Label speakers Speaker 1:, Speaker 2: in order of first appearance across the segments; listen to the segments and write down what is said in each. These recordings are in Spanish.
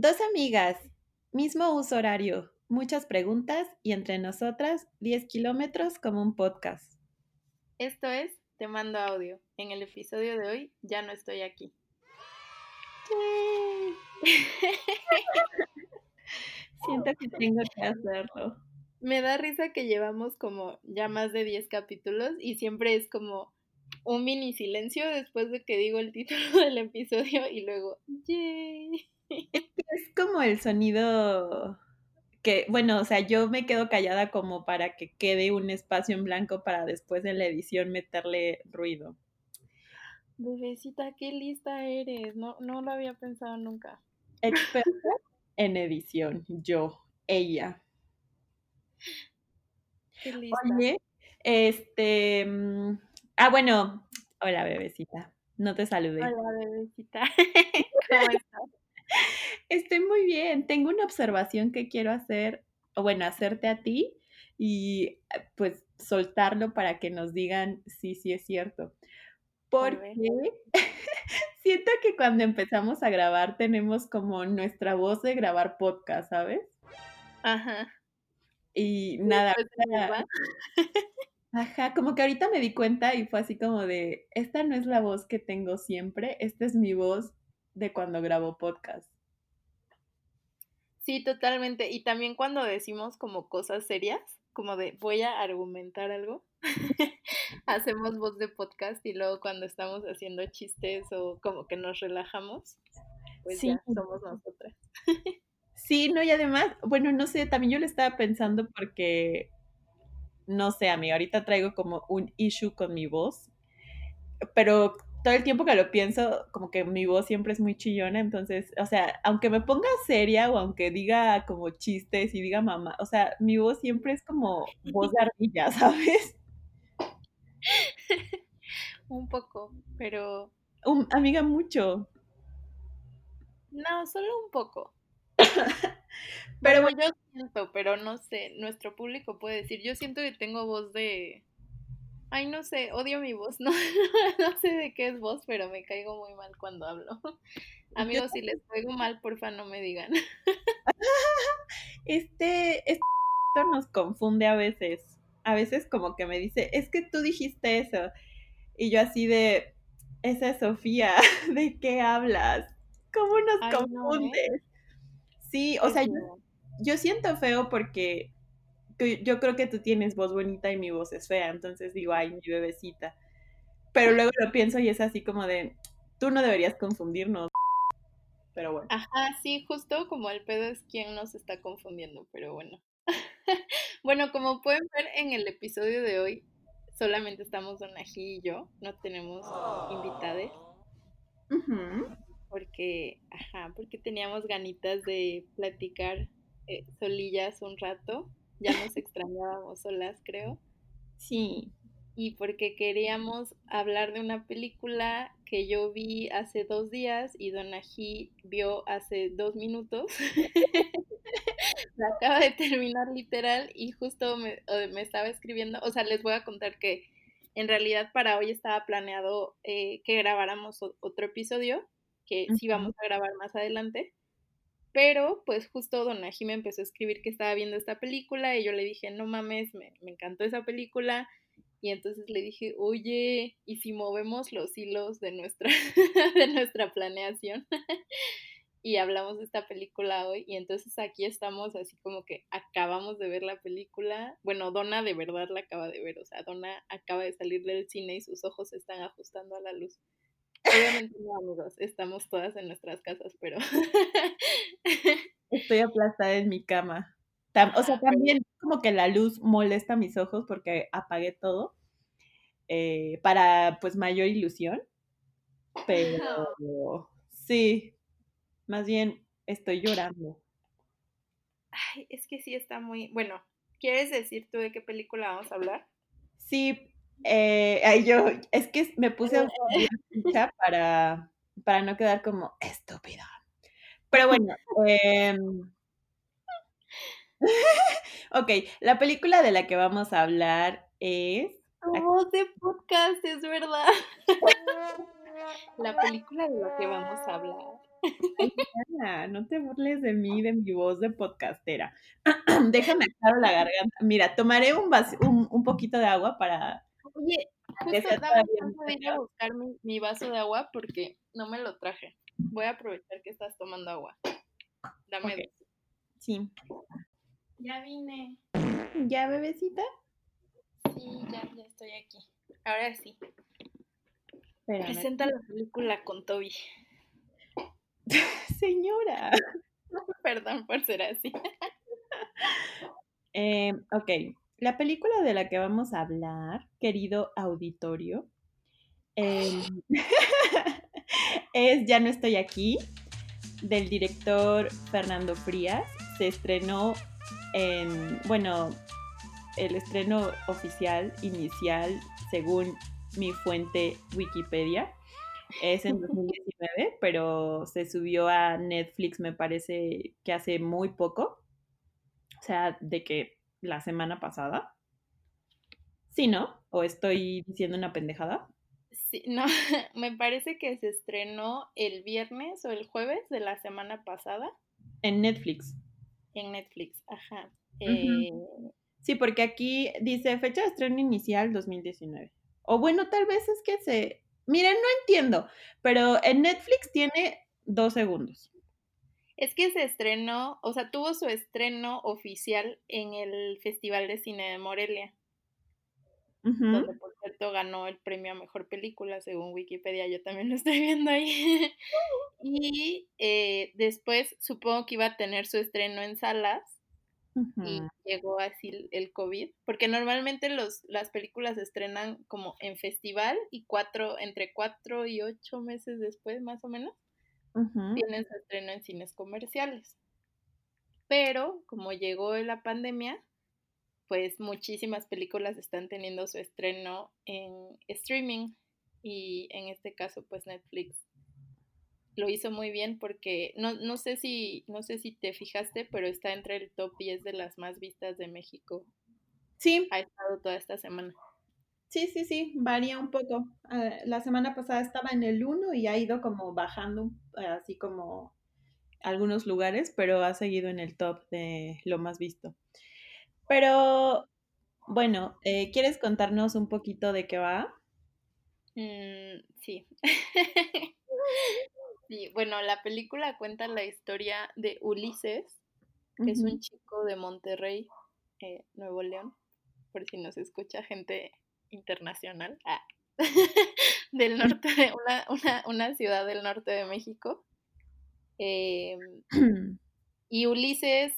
Speaker 1: Dos amigas, mismo uso horario, muchas preguntas y entre nosotras 10 kilómetros como un podcast.
Speaker 2: Esto es Te mando audio. En el episodio de hoy ya no estoy aquí.
Speaker 1: Siento que tengo que hacerlo.
Speaker 2: Me da risa que llevamos como ya más de 10 capítulos y siempre es como un mini silencio después de que digo el título del episodio y luego, ¡yay!
Speaker 1: Es como el sonido que, bueno, o sea, yo me quedo callada como para que quede un espacio en blanco para después en la edición meterle ruido.
Speaker 2: Bebecita, qué lista eres. No, no lo había pensado nunca.
Speaker 1: Experta en edición, yo, ella.
Speaker 2: Qué lista.
Speaker 1: Oye, este, mm, ah, bueno, hola bebecita, no te saludé.
Speaker 2: Hola, bebecita. ¿Cómo estás?
Speaker 1: Estoy muy bien. Tengo una observación que quiero hacer, o bueno, hacerte a ti y eh, pues soltarlo para que nos digan si sí es cierto. Porque siento que cuando empezamos a grabar tenemos como nuestra voz de grabar podcast, ¿sabes?
Speaker 2: Ajá.
Speaker 1: Y nada, ajá, como que ahorita me di cuenta y fue así como de, esta no es la voz que tengo siempre, esta es mi voz de cuando grabo podcast.
Speaker 2: Sí, totalmente. Y también cuando decimos como cosas serias, como de voy a argumentar algo, hacemos voz de podcast y luego cuando estamos haciendo chistes o como que nos relajamos, pues
Speaker 1: Sí.
Speaker 2: ya somos nosotras.
Speaker 1: Sí, no, y además, bueno, no sé, también yo le estaba pensando porque, no sé, amiga, ahorita traigo como un issue con mi voz, pero todo el tiempo que lo pienso, como que mi voz siempre es muy chillona, entonces, o sea, aunque me ponga seria o aunque diga como chistes y diga mamá, o sea, mi voz siempre es como voz de ardilla, ¿sabes?
Speaker 2: Un poco, pero
Speaker 1: Um, amiga, mucho.
Speaker 2: no, solo un poco.
Speaker 1: Pero
Speaker 2: Bueno, yo siento, pero no sé, nuestro público puede decir, yo siento que tengo voz de... Ay, no sé, odio mi voz, no, no sé de qué es voz, pero me caigo muy mal cuando hablo. Amigos, si les caigo mal, porfa, no me digan.
Speaker 1: este, esto nos confunde a veces. A veces como que me dice, es que tú dijiste eso. Y yo así de, esa es Sofía, ¿de qué hablas? ¿Cómo nos
Speaker 2: Ay, no, ¿eh?
Speaker 1: confundes? Sí, o sea, yo, yo siento feo porque que yo creo que tú tienes voz bonita y mi voz es fea, entonces digo, ay, mi bebecita. Pero luego lo pienso y es así como de, tú no deberías confundirnos. Pero bueno.
Speaker 2: Ajá, sí, justo como el pedo es quien nos está confundiendo, pero bueno. Bueno, como pueden ver en el episodio de hoy, solamente estamos Donají y yo, no tenemos invitades.
Speaker 1: Ujú.
Speaker 2: porque, ajá, porque teníamos ganitas de platicar eh, solillas un rato, ya nos extrañábamos solas, creo,
Speaker 1: Sí.
Speaker 2: y porque queríamos hablar de una película que yo vi hace dos días y Donají vio hace dos minutos. La acaba de terminar literal y justo me, me estaba escribiendo, o sea, les voy a contar que en realidad para hoy estaba planeado eh, que grabáramos otro episodio, que sí vamos a grabar más adelante, pero pues justo Donají me empezó a escribir que estaba viendo esta película y yo le dije, no mames, me, me encantó esa película. Y entonces le dije, oye, ¿y si movemos los hilos de nuestra, de nuestra planeación? y hablamos de esta película hoy y entonces aquí estamos así como que acabamos de ver la película. Bueno, Donna de verdad la acaba de ver, o sea, Donna acaba de salir del cine y sus ojos se están ajustando a la luz. Obviamente no, amigos, estamos todas en nuestras casas, pero
Speaker 1: Estoy aplastada en mi cama. O sea,
Speaker 2: pero-
Speaker 1: también como que la luz molesta mis ojos porque apagué todo eh, para pues mayor ilusión. Pero sí, más bien estoy llorando.
Speaker 2: ay, es que sí está muy, bueno, ¿quieres decir tú de qué película vamos a hablar?
Speaker 1: Sí, eh, ay, yo, es que me puse a ficha para, para no quedar como estúpida. Pero bueno, em, ok, la película de la que vamos a hablar es
Speaker 2: voz de podcast, es verdad. La película de la que vamos a hablar
Speaker 1: no te burles de mí, de mi voz de podcastera. Déjame aclarar la garganta. Mira, tomaré un, un, un, poquito de agua para...
Speaker 2: Oye, justo dame de ir a buscar mi, mi, vaso de agua porque no me lo traje. Voy a aprovechar que estás tomando agua. Dame okay.
Speaker 1: Sí.
Speaker 2: Ya vine.
Speaker 1: ¿Ya, bebecita?
Speaker 2: Sí, ya, ya estoy aquí. Ahora sí. Presenta la película con Toby.
Speaker 1: Señora.
Speaker 2: Perdón por ser así.
Speaker 1: Eh, ok, la película de la que vamos a hablar, querido auditorio, em, es Ya no estoy aquí, del director Fernando Frías. Se estrenó en, bueno, el estreno oficial, inicial, según mi fuente Wikipedia, es en 2019, pero se subió a Netflix me parece que hace muy poco. O sea, de que la semana pasada. Sí, ¿no? ¿O estoy diciendo una pendejada?
Speaker 2: Sí, no, me parece que se estrenó el viernes o el jueves de la semana pasada.
Speaker 1: En Netflix.
Speaker 2: En Netflix, ajá. Eh,
Speaker 1: sí, porque aquí dice fecha de estreno inicial 2019. O bueno, tal vez es que se... Miren, no entiendo, pero en Netflix tiene dos segundos.
Speaker 2: Es que se estrenó, o sea, tuvo su estreno oficial en el Festival de Cine de Morelia, donde por cierto ganó el premio a Mejor Película, según Wikipedia, yo también lo estoy viendo ahí. y eh, después supongo que iba a tener su estreno en salas y llegó así el COVID, porque normalmente los, las películas se estrenan como en festival y cuatro, entre cuatro y ocho meses después, más o menos tienen su estreno en cines comerciales. Pero como llegó la pandemia, pues muchísimas películas están teniendo su estreno en streaming y en este caso pues Netflix lo hizo muy bien porque no, no sé si no sé si te fijaste, pero está entre el top 10 de las más vistas de México.
Speaker 1: Sí.
Speaker 2: Ha estado toda esta semana.
Speaker 1: Sí, sí, sí, varía un poco. Ah, la semana pasada estaba en el 1 y ha ido como bajando, así como algunos lugares, pero ha seguido en el top de lo más visto. Pero, bueno, eh, ¿quieres contarnos un poquito de qué va?
Speaker 2: Mm, sí. sí. Bueno, la película cuenta la historia de Ulises, que es un chico de Monterrey, eh, Nuevo León, por si nos escucha gente internacional ah, del norte de una, una, ciudad del norte de México. Em, y Ulises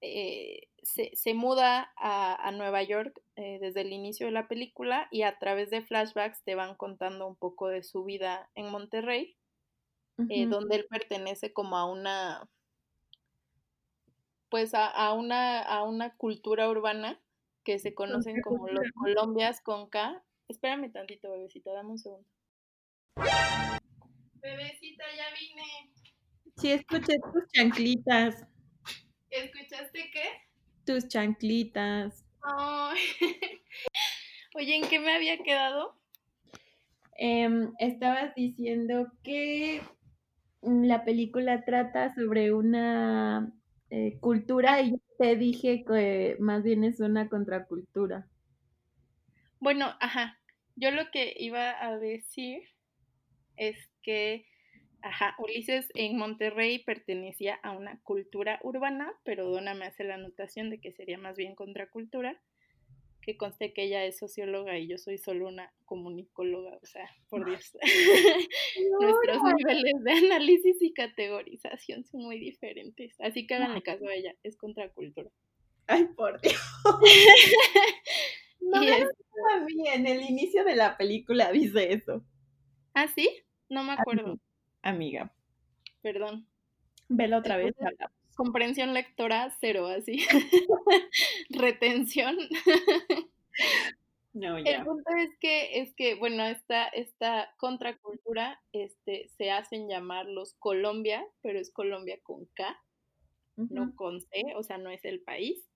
Speaker 2: eh, se, se, muda a, a Nueva York eh, desde el inicio de la película y a través de flashbacks te van contando un poco de su vida en Monterrey, eh, donde él pertenece como a una pues a, a, una, a una cultura urbana que se conocen como los Colombias con K. Espérame tantito, bebecita, dame un segundo. Bebecita, ya vine.
Speaker 1: Sí, escuché tus chanclitas.
Speaker 2: ¿Escuchaste qué?
Speaker 1: Tus chanclitas.
Speaker 2: Oye, ¿en qué me había quedado?
Speaker 1: Em, estabas diciendo que la película trata sobre una eh, cultura y te dije que más bien es una contracultura.
Speaker 2: Bueno, ajá. Yo lo que iba a decir es que, ajá, Ulises en Monterrey pertenecía a una cultura urbana, pero Donna me hace la anotación de que sería más bien contracultura que conste que ella es socióloga y yo soy solo una comunicóloga, o sea, por Dios. Nuestros niveles de análisis y categorización son muy diferentes. Así que hagan caso a ella, es contracultura.
Speaker 1: Ay, por Dios. no es... en el inicio de la película dice eso.
Speaker 2: ¿Ah, sí? No me acuerdo.
Speaker 1: Amiga.
Speaker 2: Perdón.
Speaker 1: Velo otra vez
Speaker 2: comprensión lectora cero, así. Retención.
Speaker 1: No, ya.
Speaker 2: El punto es que, es que, bueno, esta, esta contracultura este, se hacen llamar los Colombia, pero es Colombia con K, no con C, o sea, no es el país.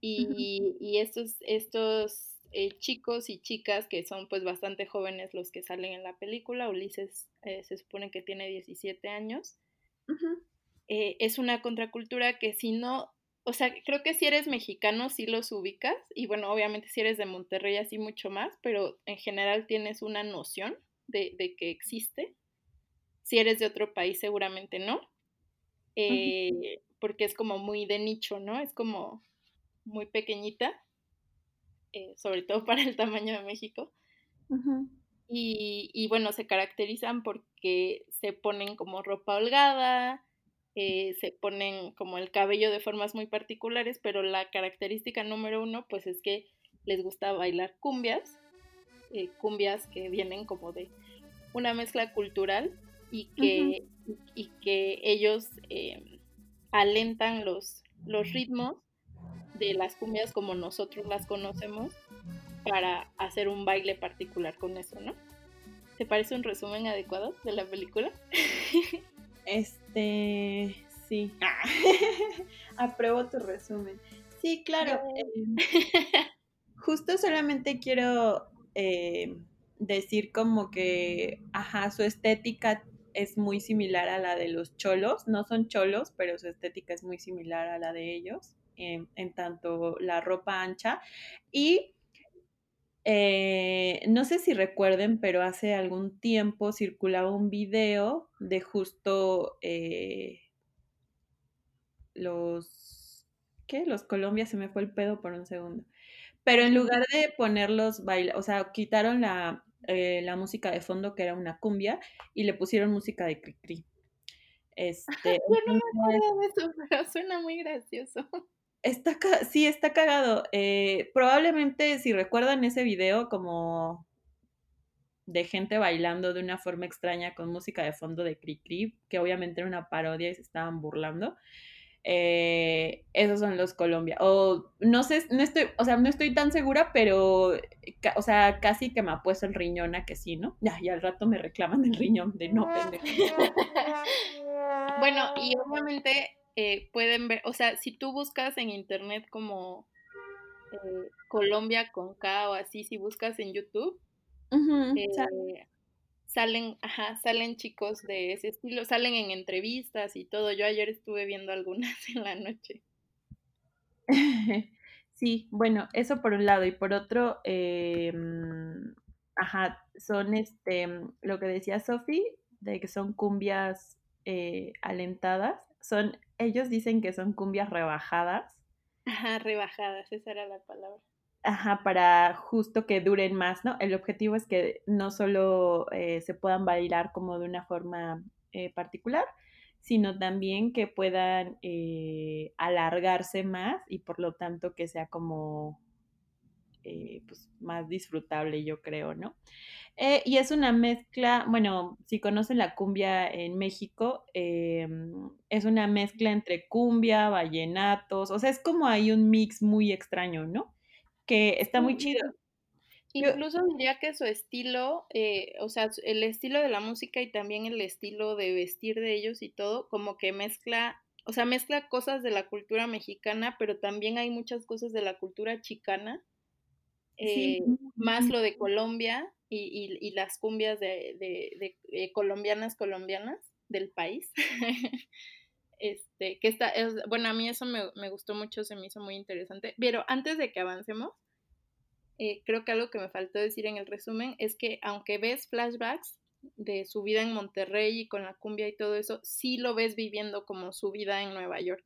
Speaker 2: Y, y estos, estos eh, chicos y chicas que son pues bastante jóvenes los que salen en la película. Ulises eh, se supone que tiene 17 años. Eh, es una contracultura que si no, o sea, creo que si eres mexicano sí los ubicas y bueno, obviamente si eres de Monterrey así mucho más, pero en general tienes una noción de, de que existe. Si eres de otro país seguramente no, eh, porque es como muy de nicho, ¿no? Es como muy pequeñita, eh, sobre todo para el tamaño de México. y bueno, se caracterizan porque se ponen como ropa holgada, eh, se ponen como el cabello de formas muy particulares, pero la característica número uno pues es que les gusta bailar cumbias, eh, cumbias que vienen como de una mezcla cultural y que, y que ellos eh, alentan los, los ritmos de las cumbias como nosotros las conocemos para hacer un baile particular con eso, ¿no? ¿Te parece un resumen adecuado de la película?
Speaker 1: Este, sí. Ah, Apruebo tu resumen. Sí, claro. Em, justo solamente quiero eh, decir como que, ajá, su estética es muy similar a la de los cholos. No son cholos, pero su estética es muy similar a la de ellos, en, en tanto la ropa ancha. Y eh, no sé si recuerden, pero hace algún tiempo circulaba un video de justo eh, los... ¿Qué? Los Colombia, se me fue el pedo por un segundo. Pero en lugar de ponerlos baila, o sea, quitaron la, eh, la música de fondo que era una cumbia y le pusieron música de Cricri. Este,
Speaker 2: Yo no me acuerdo de eso, pero suena muy gracioso.
Speaker 1: Está, sí, está cagado. Eh, probablemente si recuerdan ese video como de gente bailando de una forma extraña con música de fondo de Cricri, que obviamente era una parodia y se estaban burlando. Eh, esos son los Colombia. O no sé, no estoy, o sea, no estoy tan segura, pero, o sea, casi que me ha puesto el riñón a que sí, ¿no? Ya, y al rato me reclaman el riñón de no, pendejo.
Speaker 2: Bueno, y obviamente eh, pueden ver, o sea, si tú buscas en internet como eh, Colombia con K o así, si buscas en YouTube, eh, salen, ajá, salen chicos de ese estilo, salen en entrevistas y todo. Yo ayer estuve viendo algunas en la noche.
Speaker 1: sí, bueno, eso por un lado. Y por otro, eh, mm, ajá, son este, lo que decía Sofi, de que son cumbias eh, alentadas. Son, ellos dicen que son cumbias rebajadas
Speaker 2: Ajá, rebajadas, esa era la palabra.
Speaker 1: Ajá, para justo que duren más, ¿no? El objetivo es que no solo eh, se puedan bailar como de una forma eh, particular, sino también que puedan eh, alargarse más y por lo tanto que sea como eh, pues, más disfrutable, yo creo, ¿no? Eh, y es una mezcla, bueno, si conocen la cumbia en México, eh, es una mezcla entre cumbia, vallenatos, o sea, es como hay un mix muy extraño, ¿no? Que está muy chido.
Speaker 2: Incluso diría que su estilo, eh, o sea, el estilo de la música y también el estilo de vestir de ellos y todo, como que mezcla, o sea, mezcla cosas de la cultura mexicana, pero también hay muchas cosas de la cultura chicana, eh, más lo de Colombia y, y- y las cumbias de, de- de- de colombianas colombianas del país. Este, que está, es- bueno, a mí eso me, me gustó mucho, se me hizo muy interesante. Pero antes de que avancemos, eh, creo que algo que me faltó decir en el resumen es que aunque ves flashbacks de su vida en Monterrey y con la cumbia y todo eso, sí lo ves viviendo como su vida en Nueva York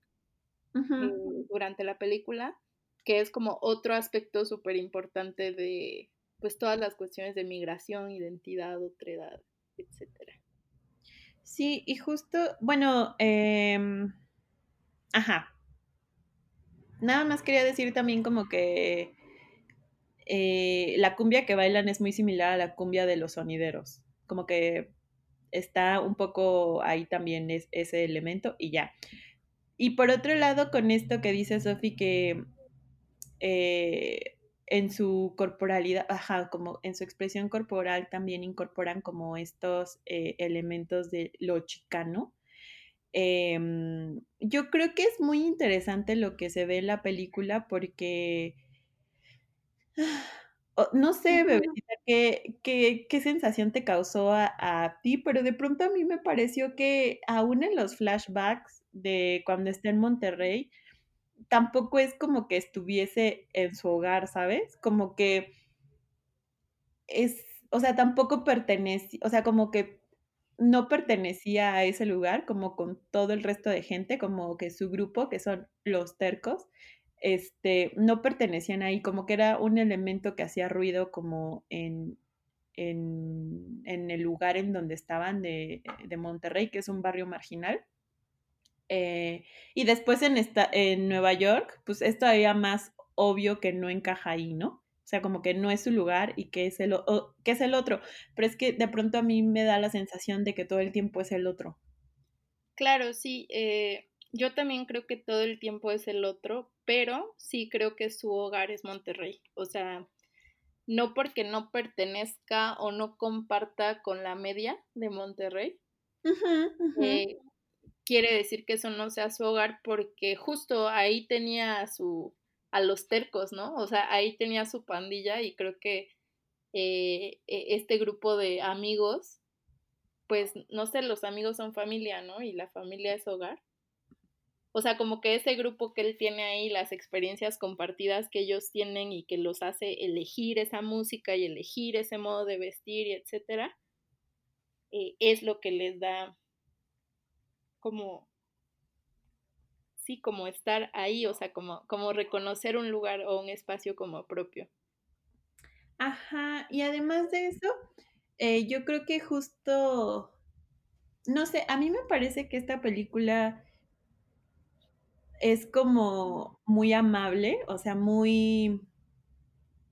Speaker 2: eh, durante la película, que es como otro aspecto súper importante de pues todas las cuestiones de migración, identidad, otredad, etcétera.
Speaker 1: Sí, y justo, bueno, em, ajá, nada más quería decir también como que eh, la cumbia que bailan es muy similar a la cumbia de los sonideros, como que está un poco ahí también es, ese elemento y ya. Y por otro lado, con esto que dice Sofi, que eh, en su corporalidad, ajá, como en su expresión corporal también incorporan como estos eh, elementos de lo chicano. Eh, yo creo que es muy interesante lo que se ve en la película porque no sé, bebecita, qué qué qué sensación te causó a a ti, pero de pronto a mí me pareció que aún en los flashbacks de cuando está en Monterrey, tampoco es como que estuviese en su hogar, ¿sabes? Como que es o sea, tampoco pertenece o sea, como que no pertenecía a ese lugar, como con todo el resto de gente, como que su grupo, que son los tercos, este, no pertenecían ahí, como que era un elemento que hacía ruido como en en en el lugar en donde estaban de de Monterrey, que es un barrio marginal. Eh, y después en esta en Nueva York, pues, es todavía más obvio que no encaja ahí, ¿no? O sea, como que no es su lugar y que es el o que es el otro. Pero es que de pronto a mí me da la sensación de que todo el tiempo es el otro.
Speaker 2: Claro, sí, eh, yo también creo que todo el tiempo es el otro, pero sí creo que su hogar es Monterrey. O sea, no porque no pertenezca o no comparta con la media de Monterrey, eh, quiere decir que eso no sea su hogar porque justo ahí tenía a su a los tercos, ¿no? O sea, ahí tenía su pandilla y creo que eh, e- este grupo de amigos, pues no sé, los amigos son familia, ¿no? Y la familia es hogar. O sea, como que ese grupo que él tiene ahí, las experiencias compartidas que ellos tienen y que los hace elegir esa música y elegir ese modo de vestir y etcétera, eh, es lo que les da como, sí, como estar ahí, o sea, como, como reconocer un lugar o un espacio como propio.
Speaker 1: Ajá, y además de eso, eh, yo creo que justo, no sé, a mí me parece que esta película es como muy amable, o sea, muy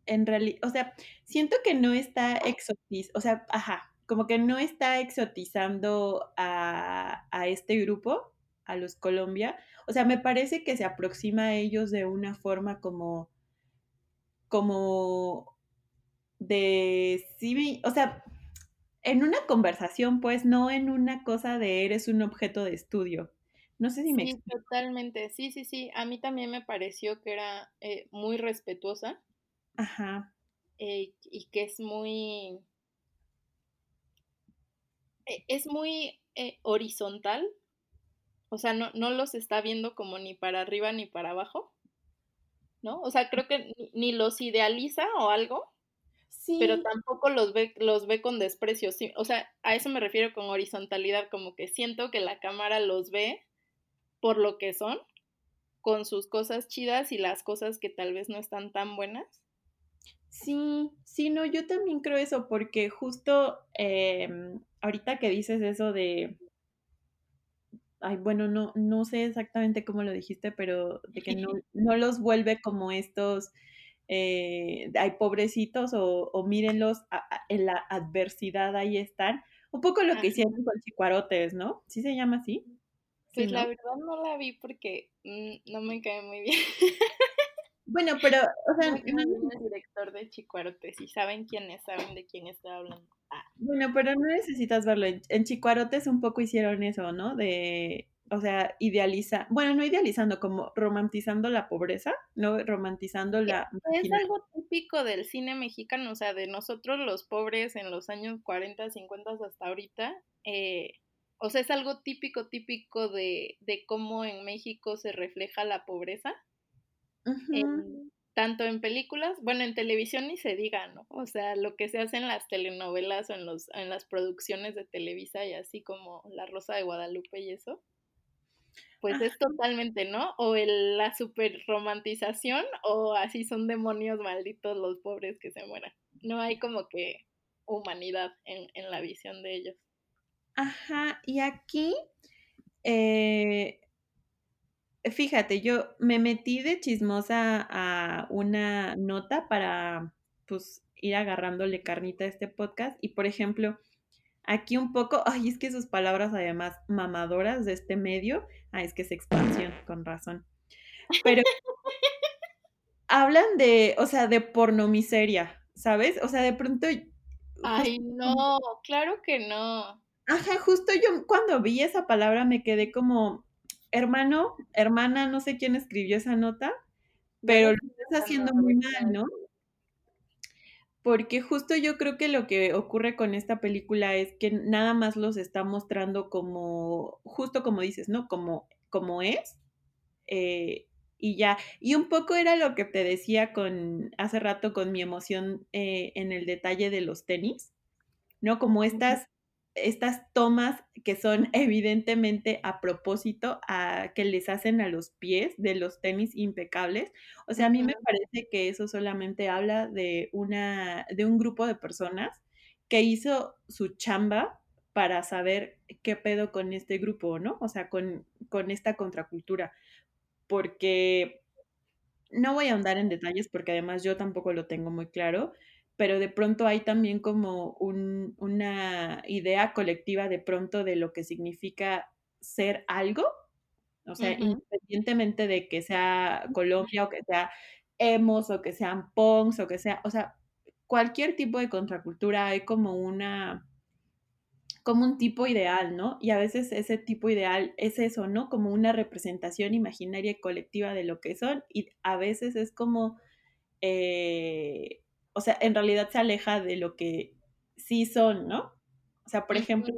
Speaker 1: En reali o sea, siento que no está exotiz o sea, ajá, como que no está exotizando a a este grupo, a los Colombia. O sea, me parece que se aproxima a ellos de una forma como como de sí, o sea, en una conversación, pues, no en una cosa de eres un objeto de estudio. No sé si me
Speaker 2: Sí,
Speaker 1: explico.
Speaker 2: totalmente. Sí, sí, sí. A mí también me pareció que era eh, muy respetuosa
Speaker 1: Ajá.
Speaker 2: eh, y que es muy, es muy eh, horizontal. O sea, no, no los está viendo como ni para arriba ni para abajo, ¿no? O sea, creo que ni, ni los idealiza o algo, pero
Speaker 1: Sí.
Speaker 2: tampoco los ve, los ve con desprecio. Sí, o sea, a eso me refiero con horizontalidad, como que siento que la cámara los ve por lo que son, con sus cosas chidas y las cosas que tal vez no están tan buenas.
Speaker 1: Sí, sí, no, yo también creo eso, porque justo, em, ahorita que dices eso de, ay, bueno, no no sé exactamente cómo lo dijiste, pero de que no no los vuelve como estos, eh, ay, pobrecitos o o mírenlos, a a en la adversidad ahí están. Un poco lo que hicieron con Chicuarotes, ¿no? ¿Sí se llama así? Sí,
Speaker 2: Pues la
Speaker 1: ¿no?
Speaker 2: verdad no la vi porque mm, no me cae muy bien.
Speaker 1: Bueno, pero, o
Speaker 2: No
Speaker 1: sea, no
Speaker 2: bien el director de Chicuarote. Si saben quién es, saben de quién estoy hablando. Ah,
Speaker 1: Bueno, pero no necesitas verlo. En, Chicuarotes un poco hicieron eso, ¿no? De, o sea, idealiza, bueno, no idealizando, como romantizando la pobreza, ¿no? Romantizando la
Speaker 2: es algo típico del cine mexicano, o sea, de nosotros los pobres en los años 40, 50 hasta ahorita. eh, o sea, es algo típico, típico de, de cómo en México se refleja la pobreza. En- tanto en películas, bueno, en televisión ni se diga, ¿no? O sea, lo que se hace en las telenovelas o en, los, en las producciones de Televisa y así como La Rosa de Guadalupe y eso, pues es totalmente, ¿no? O el, la super romantización o así son demonios malditos los pobres que se mueran. No hay como que humanidad en, en la visión de ellos.
Speaker 1: Ajá, y aquí, eh, fíjate, yo me metí de chismosa a una nota para, pues, ir agarrándole carnita a este podcast y, por ejemplo, Aquí un poco, ay, es que sus palabras además mamadoras de este medio, ah, es que es expansión, con razón. Pero hablan de, o sea, de pornomiseria, ¿sabes? O sea, de pronto, justo,
Speaker 2: Ay, no, claro que no.
Speaker 1: ajá, justo yo cuando vi esa palabra me quedé como, hermano, hermana, no sé quién escribió esa nota, pero lo estás haciendo muy mal, ¿no? Porque justo yo creo que lo que ocurre con esta película es que nada más los está mostrando como, justo como dices, ¿no? Como, como es. eh, y ya. Y un poco era lo que te decía con hace rato con mi emoción eh, en el detalle de los tenis, ¿no? Como estas estas tomas que son evidentemente a propósito a que les hacen a los pies de los tenis impecables. O sea, a mí me parece que eso solamente habla de una de un grupo de personas que hizo su chamba para saber qué pedo con este grupo, ¿no? O sea, con con esta contracultura, porque no voy a ahondar en detalles porque además yo tampoco lo tengo muy claro, pero de pronto hay también como un, una idea colectiva de pronto de lo que significa ser algo, o sea, independientemente de que sea Colombia o que sea emos o que sean punks o que sea, o sea, cualquier tipo de contracultura hay como una como un tipo ideal, ¿no? Y a veces ese tipo ideal es eso, ¿no? Como una representación imaginaria y colectiva de lo que son y a veces es como, eh, o sea, en realidad se aleja de lo que sí son, ¿no? O sea, por ejemplo,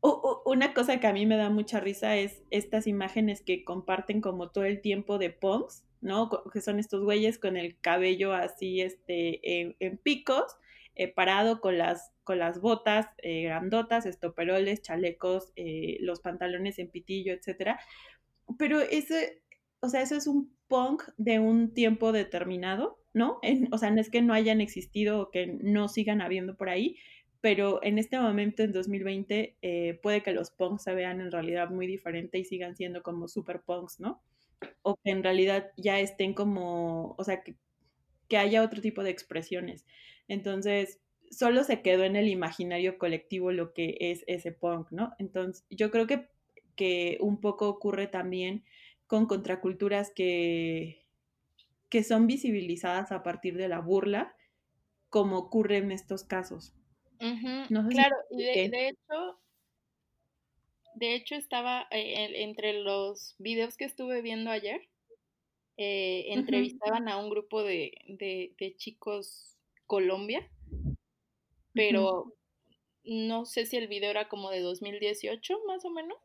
Speaker 1: una cosa que a mí me da mucha risa es estas imágenes que comparten como todo el tiempo de punks, ¿no? Que son estos güeyes con el cabello así, este, en, en picos, eh, parado con las, con las botas eh, grandotas, estoperoles, chalecos, eh, los pantalones en pitillo, etcétera. Pero ese, o sea, eso es un punk de un tiempo determinado, ¿no? En, o sea, no es que no hayan existido o que no sigan habiendo por ahí, pero en este momento, en 2020, eh, puede que los punks se vean en realidad muy diferente y sigan siendo como super punks, ¿no? O que en realidad ya estén como, o sea, que, que haya otro tipo de expresiones. Entonces, solo se quedó en el imaginario colectivo lo que es ese punk, ¿no? Entonces, yo creo que, que un poco ocurre también con contraculturas que, que son visibilizadas a partir de la burla, como ocurre en estos casos.
Speaker 2: ujú.
Speaker 1: No sé si
Speaker 2: Claro, y de, de hecho, de hecho estaba eh, en- entre los videos que estuve viendo ayer, eh, entrevistaban a un grupo de, de, de chicos Colombia, pero no sé si el video era como de 2018 más o menos,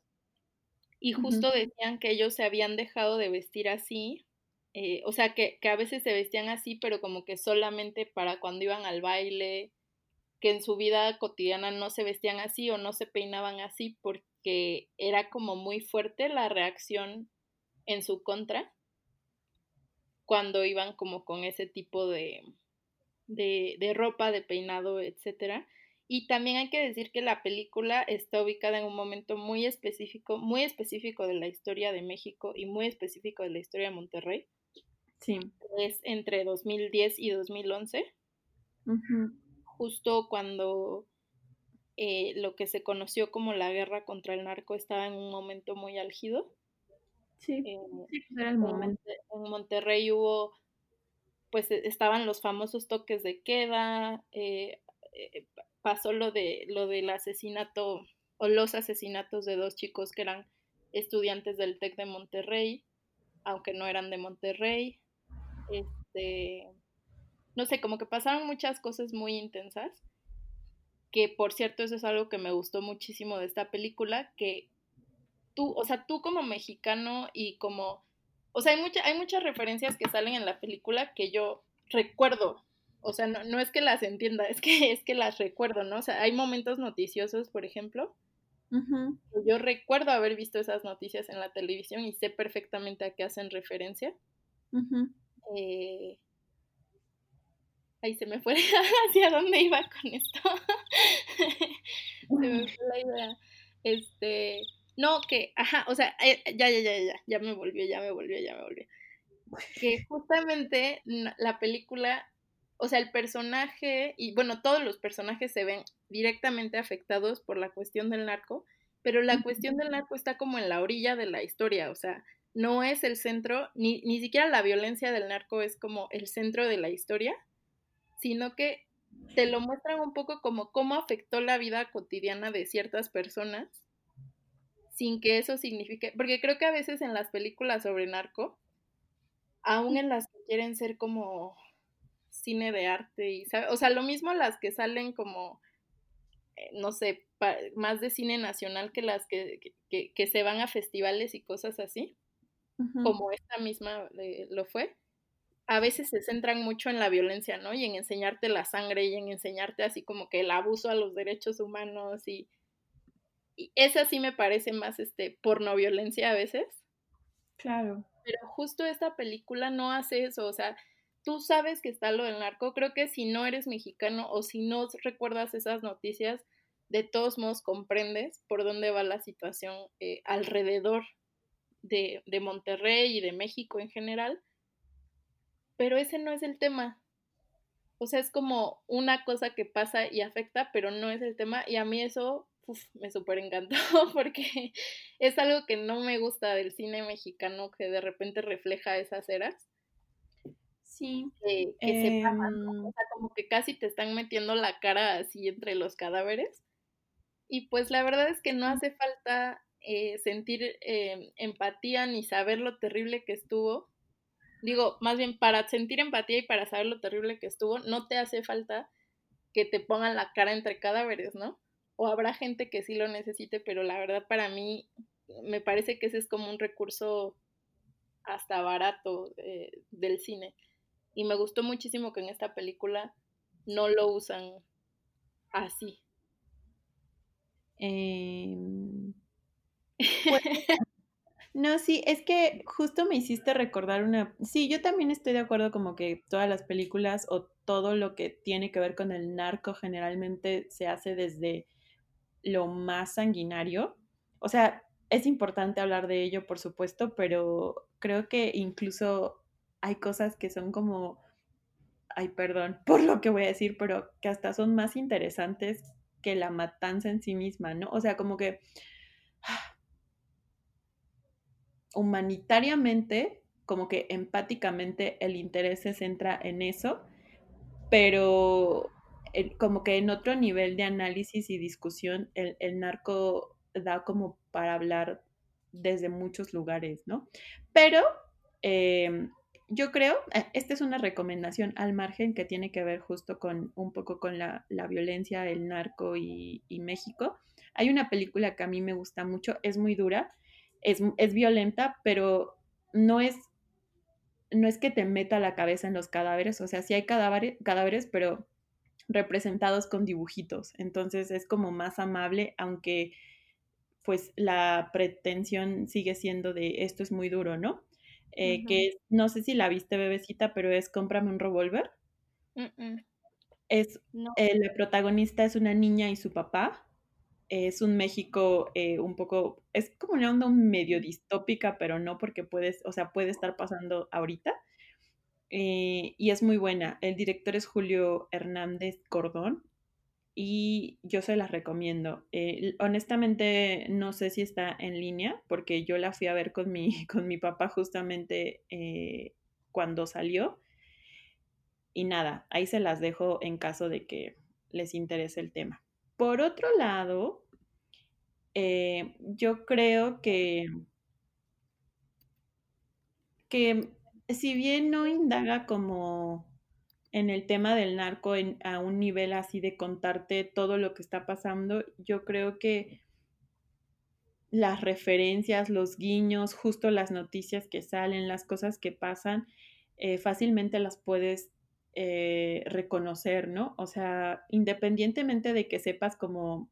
Speaker 2: y justo decían que ellos se habían dejado de vestir así, eh, o sea, que, que a veces se vestían así, pero como que solamente para cuando iban al baile, que en su vida cotidiana no se vestían así o no se peinaban así porque era como muy fuerte la reacción en su contra cuando iban como con ese tipo de, de, de ropa, de peinado, etcétera. Y también hay que decir que la película está ubicada en un momento muy específico, muy específico de la historia de México y muy específico de la historia de Monterrey.
Speaker 1: Sí,
Speaker 2: Es entre 2010 y 2011,
Speaker 1: ujú,
Speaker 2: justo cuando eh, lo que se conoció como la guerra contra el narco estaba en un momento muy álgido.
Speaker 1: sí,
Speaker 2: Eh,
Speaker 1: sí, pues era el
Speaker 2: en,
Speaker 1: momento.
Speaker 2: En Monterrey hubo, pues e- estaban los famosos toques de queda, eh, eh, pasó lo de lo del asesinato o los asesinatos de dos chicos que eran estudiantes del TEC de Monterrey, aunque no eran de Monterrey. Este, no sé, como que pasaron muchas cosas muy intensas, que por cierto eso es algo que me gustó muchísimo de esta película, que tú, o sea, tú como mexicano y como, o sea, hay, mucha, hay muchas referencias que salen en la película que yo recuerdo, o sea, no, no es que las entienda, es que, es que las recuerdo, ¿no? O sea, hay momentos noticiosos, por ejemplo, yo recuerdo haber visto esas noticias en la televisión y sé perfectamente a qué hacen referencia. Eh, ahí se me fue hacia dónde iba con esto. se me fue la idea. Este, no, que, ajá, o sea, eh, ya, ya, ya, ya, ya me volvió, ya me volvió, ya me volvió. Que justamente la película, o sea, el personaje, y bueno, todos los personajes se ven directamente afectados por la cuestión del narco, pero la cuestión del narco está como en la orilla de la historia, o sea, no es el centro, ni, ni siquiera la violencia del narco es como el centro de la historia, sino que te lo muestran un poco como cómo afectó la vida cotidiana de ciertas personas sin que eso signifique, porque creo que a veces en las películas sobre narco, aún en las que quieren ser como cine de arte y, o sea, lo mismo las que salen como, eh, no sé, más de cine nacional que las que, que, que, se van a festivales y cosas así, como esta misma eh, lo fue, a veces se centran mucho en la violencia, ¿no? Y en enseñarte la sangre y en enseñarte así como que el abuso a los derechos humanos y, y esa sí me parece más este porno violencia a veces.
Speaker 1: Claro.
Speaker 2: Pero justo esta película no hace eso, o sea, tú sabes que está lo del narco, creo que si no eres mexicano o si no recuerdas esas noticias, de todos modos comprendes por dónde va la situación eh, alrededor de, de Monterrey y de México en general pero ese no es el tema. O sea, es como una cosa que pasa y afecta, pero no es el tema. Y a mí eso me súper encantó porque es algo que no me gusta del cine mexicano que de repente refleja esas eras.
Speaker 1: Sí.
Speaker 2: que se pasan, em. O sea, como que casi te están metiendo la cara así entre los cadáveres. Y pues la verdad es que no hace falta eh, sentir em, empatía ni saber lo terrible que estuvo digo, más bien para sentir empatía y para saber lo terrible que estuvo, no te hace falta que te pongan la cara entre cadáveres, ¿no? O habrá gente que sí lo necesite, pero la verdad para mí me parece que ese es como un recurso hasta barato eh, del cine. Y me gustó muchísimo que en esta película no lo usan así.
Speaker 1: Eh, no, sí, es que justo me hiciste recordar una... Sí, yo también estoy de acuerdo como que todas las películas o todo lo que tiene que ver con el narco generalmente se hace desde lo más sanguinario. O sea, es importante hablar de ello, por supuesto, pero creo que incluso hay cosas que son como, ay, perdón por lo que voy a decir, pero que hasta son más interesantes que la matanza en sí misma, ¿no? O sea, como que humanitariamente, como que empáticamente el interés se centra en eso, pero como que en otro nivel de análisis y discusión, el, narco da como para hablar desde muchos lugares, ¿no? Pero em, yo creo, eh, esta es una recomendación al margen que tiene que ver justo con un poco con la, violencia, el narco y, México. Hay una película que a mí me gusta mucho, es muy dura, es, violenta, pero no es, no es que te meta la cabeza en los cadáveres, o sea, sí hay cadáveres, cadáveres, pero representados con dibujitos, entonces es como más amable, aunque pues la pretensión sigue siendo de esto es muy duro, ¿no? Eh, que no sé si la viste, bebecita, pero es cómprame un revólver. Es, eh, la protagonista es una niña y su papá, es un México eh, un poco, es como una onda medio distópica, pero no porque puedes, o sea, puede estar pasando ahorita. Eh, y es muy buena. El director es Julio Hernández Cordón y yo se las recomiendo. Eh, honestamente no sé si está en línea porque yo la fui a ver con mi, con mi papá justamente cuando salió. Y nada, ahí se las dejo en caso de que les interese el tema. Por otro lado, eh, yo creo que, que si bien no indaga como en el tema del narco a un nivel así de contarte todo lo que está pasando, yo creo que las referencias, los guiños, justo las noticias que salen, las cosas que pasan, eh, fácilmente las puedes eh, reconocer, ¿no? O sea, independientemente de que sepas como,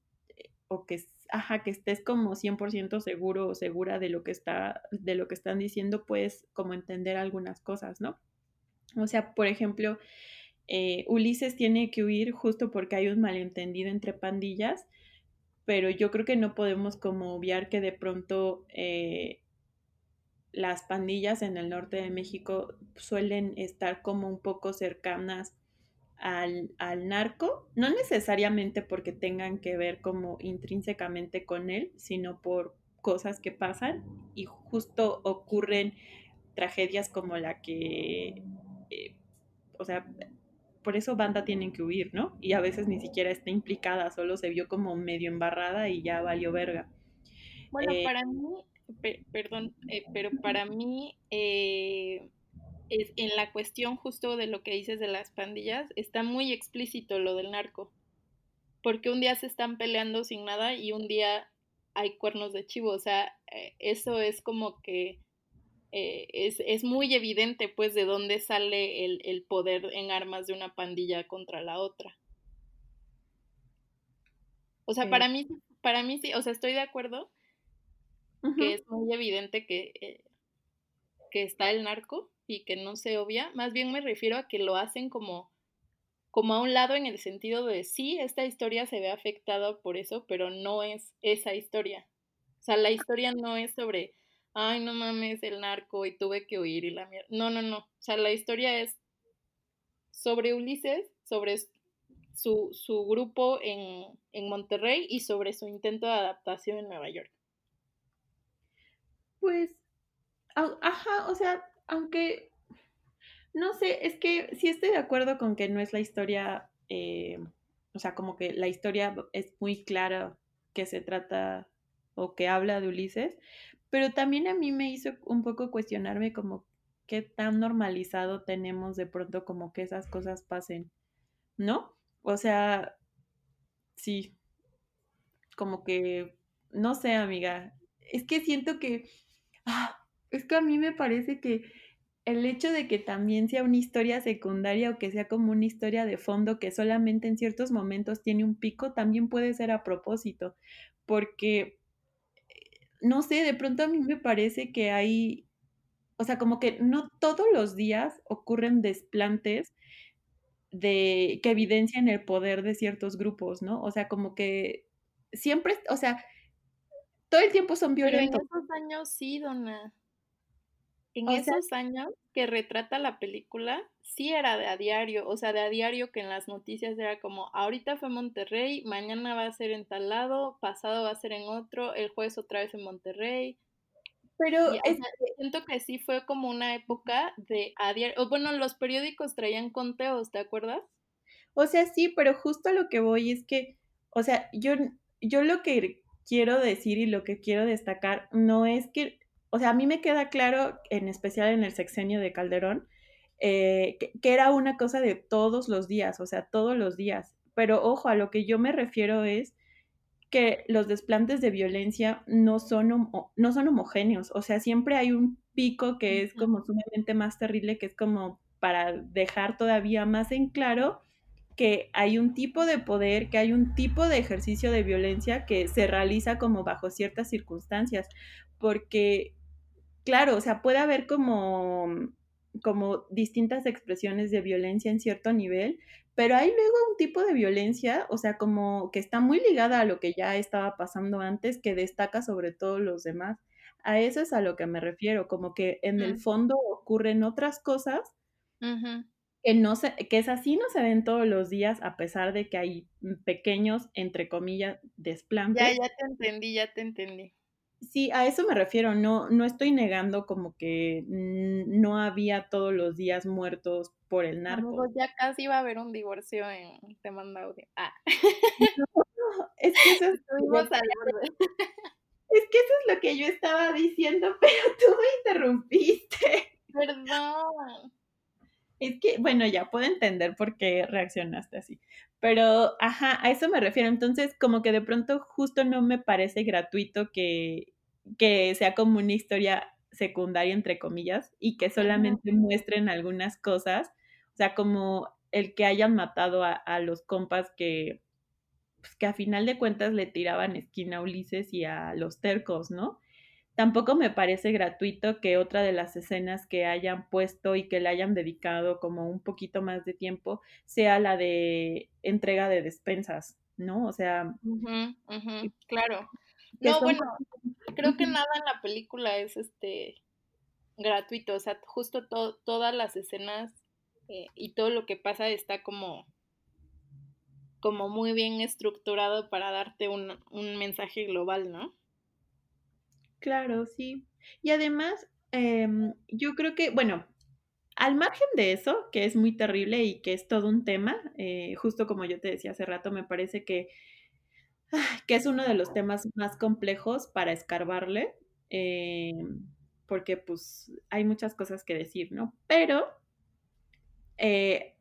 Speaker 1: o que, ajá, que estés como 100% seguro o segura de lo que está, de lo que están diciendo, puedes como entender algunas cosas, ¿no? O sea, por ejemplo, eh, Ulises tiene que huir justo porque hay un malentendido entre pandillas, pero yo creo que no podemos como obviar que de pronto las pandillas en el norte de México suelen estar como un poco cercanas al, narco, no necesariamente porque tengan que ver como intrínsecamente con él, sino por cosas que pasan y justo ocurren tragedias como la que, eh, o sea, por eso banda tienen que huir, ¿no? Y a veces ni siquiera está implicada, solo se vio como medio embarrada y ya valió verga.
Speaker 2: Bueno, eh, para mí perdón, eh, pero para mí eh, es, en la cuestión justo de lo que dices de las pandillas, está muy explícito lo del narco. Porque un día se están peleando sin nada y un día hay cuernos de chivo. O sea, eh, eso es como que eh, es, es, muy evidente pues de dónde sale el, el, poder en armas de una pandilla contra la otra. O sea, para mí, para mí sí, o sea, estoy de acuerdo uh -huh. que es muy evidente que, eh, que está el narco y que no se obvia. Más bien me refiero a que lo hacen como, como a un lado en el sentido de sí, esta historia se ve afectada por eso, pero no es esa historia. O sea, la historia no es sobre, ay, no mames, el narco y tuve que huir y la mierda. No, no, no. O sea, la historia es sobre Ulises, sobre su, su grupo en, en Monterrey y sobre su intento de adaptación en Nueva York.
Speaker 1: Pues, ajá, o sea, aunque, no sé, es que sí estoy de acuerdo con que no es la historia, eh, o sea, como que la historia es muy clara que se trata o que habla de Ulises, pero también a mí me hizo un poco cuestionarme como qué tan normalizado tenemos de pronto como que esas cosas pasen, ¿no? O sea, sí, como que, no sé, amiga, es que siento que, ah, es que a mí me parece que el hecho de que también sea una historia secundaria o que sea como una historia de fondo que solamente en ciertos momentos tiene un pico, también puede ser a propósito, porque, no sé, de pronto a mí me parece que hay, o sea, como que no todos los días ocurren desplantes de que evidencian el poder de ciertos grupos, ¿no? O sea, como que siempre, o sea, todo el tiempo son violentos.
Speaker 2: Pero en esos años sí, dona. En o esos sea, años que retrata la película, sí era de a diario, o sea, de a diario que en las noticias era como, ahorita fue Monterrey, mañana va a ser en tal lado, pasado va a ser en otro, el jueves otra vez en Monterrey.
Speaker 1: Pero
Speaker 2: y,
Speaker 1: es...
Speaker 2: o sea, siento que sí fue como una época de a diario, o bueno, los periódicos traían conteos, ¿te acuerdas?
Speaker 1: O sea, sí, pero justo a lo que voy es que, o sea, yo, yo lo que quiero decir y lo que quiero destacar no es que o sea, a mí me queda claro, en especial en el sexenio de Calderón, eh, que, que, era una cosa de todos los días, o sea, todos los días. Pero ojo, a lo que yo me refiero es que los desplantes de violencia no son, no son homogéneos, o sea, siempre hay un pico que es como sumamente más terrible, que es como para dejar todavía más en claro que hay un tipo de poder, que hay un tipo de ejercicio de violencia que se realiza como bajo ciertas circunstancias, porque claro, o sea, puede haber como, como distintas expresiones de violencia en cierto nivel, pero hay luego un tipo de violencia, o sea, como que está muy ligada a lo que ya estaba pasando antes, que destaca sobre todos los demás. A eso es a lo que me refiero, como que en uh -huh. el fondo ocurren otras cosas uh -huh. que, no se, que es así no se ven todos los días, a pesar de que hay pequeños, entre comillas, desplantes.
Speaker 2: Ya, ya te entendí, ya te entendí.
Speaker 1: Sí, a eso me refiero, no, no estoy negando como que no había todos los días muertos por el narco.
Speaker 2: Amigos, ya casi iba a haber un divorcio en Te manda audio. Ah.
Speaker 1: No, es que eso es, es que eso es lo que yo estaba diciendo, pero tú me interrumpiste.
Speaker 2: Perdón.
Speaker 1: Es que, bueno, ya puedo entender por qué reaccionaste así. Pero, ajá, a eso me refiero. Entonces, como que de pronto justo no me parece gratuito que, que sea como una historia secundaria, entre comillas, y que solamente muestren algunas cosas. O sea, como el que hayan matado a, a los compas que, pues, que a final de cuentas le tiraban esquina a Ulises y a los tercos, ¿no? Tampoco me parece gratuito que otra de las escenas que hayan puesto y que le hayan dedicado como un poquito más de tiempo sea la de entrega de despensas, ¿no? O sea...
Speaker 2: Uh -huh, uh -huh, claro. No, son... bueno, creo que nada en la película es este gratuito, o sea, justo to todas las escenas eh, y todo lo que pasa está como como muy bien estructurado para darte un, un mensaje global, ¿no?
Speaker 1: Claro, sí. Y además, eh, yo creo que, bueno, al margen de eso, que es muy terrible y que es todo un tema, eh, justo como yo te decía hace rato, me parece que, que es uno de los temas más complejos para escarbarle, eh, porque pues hay muchas cosas que decir, ¿no? Pero eh,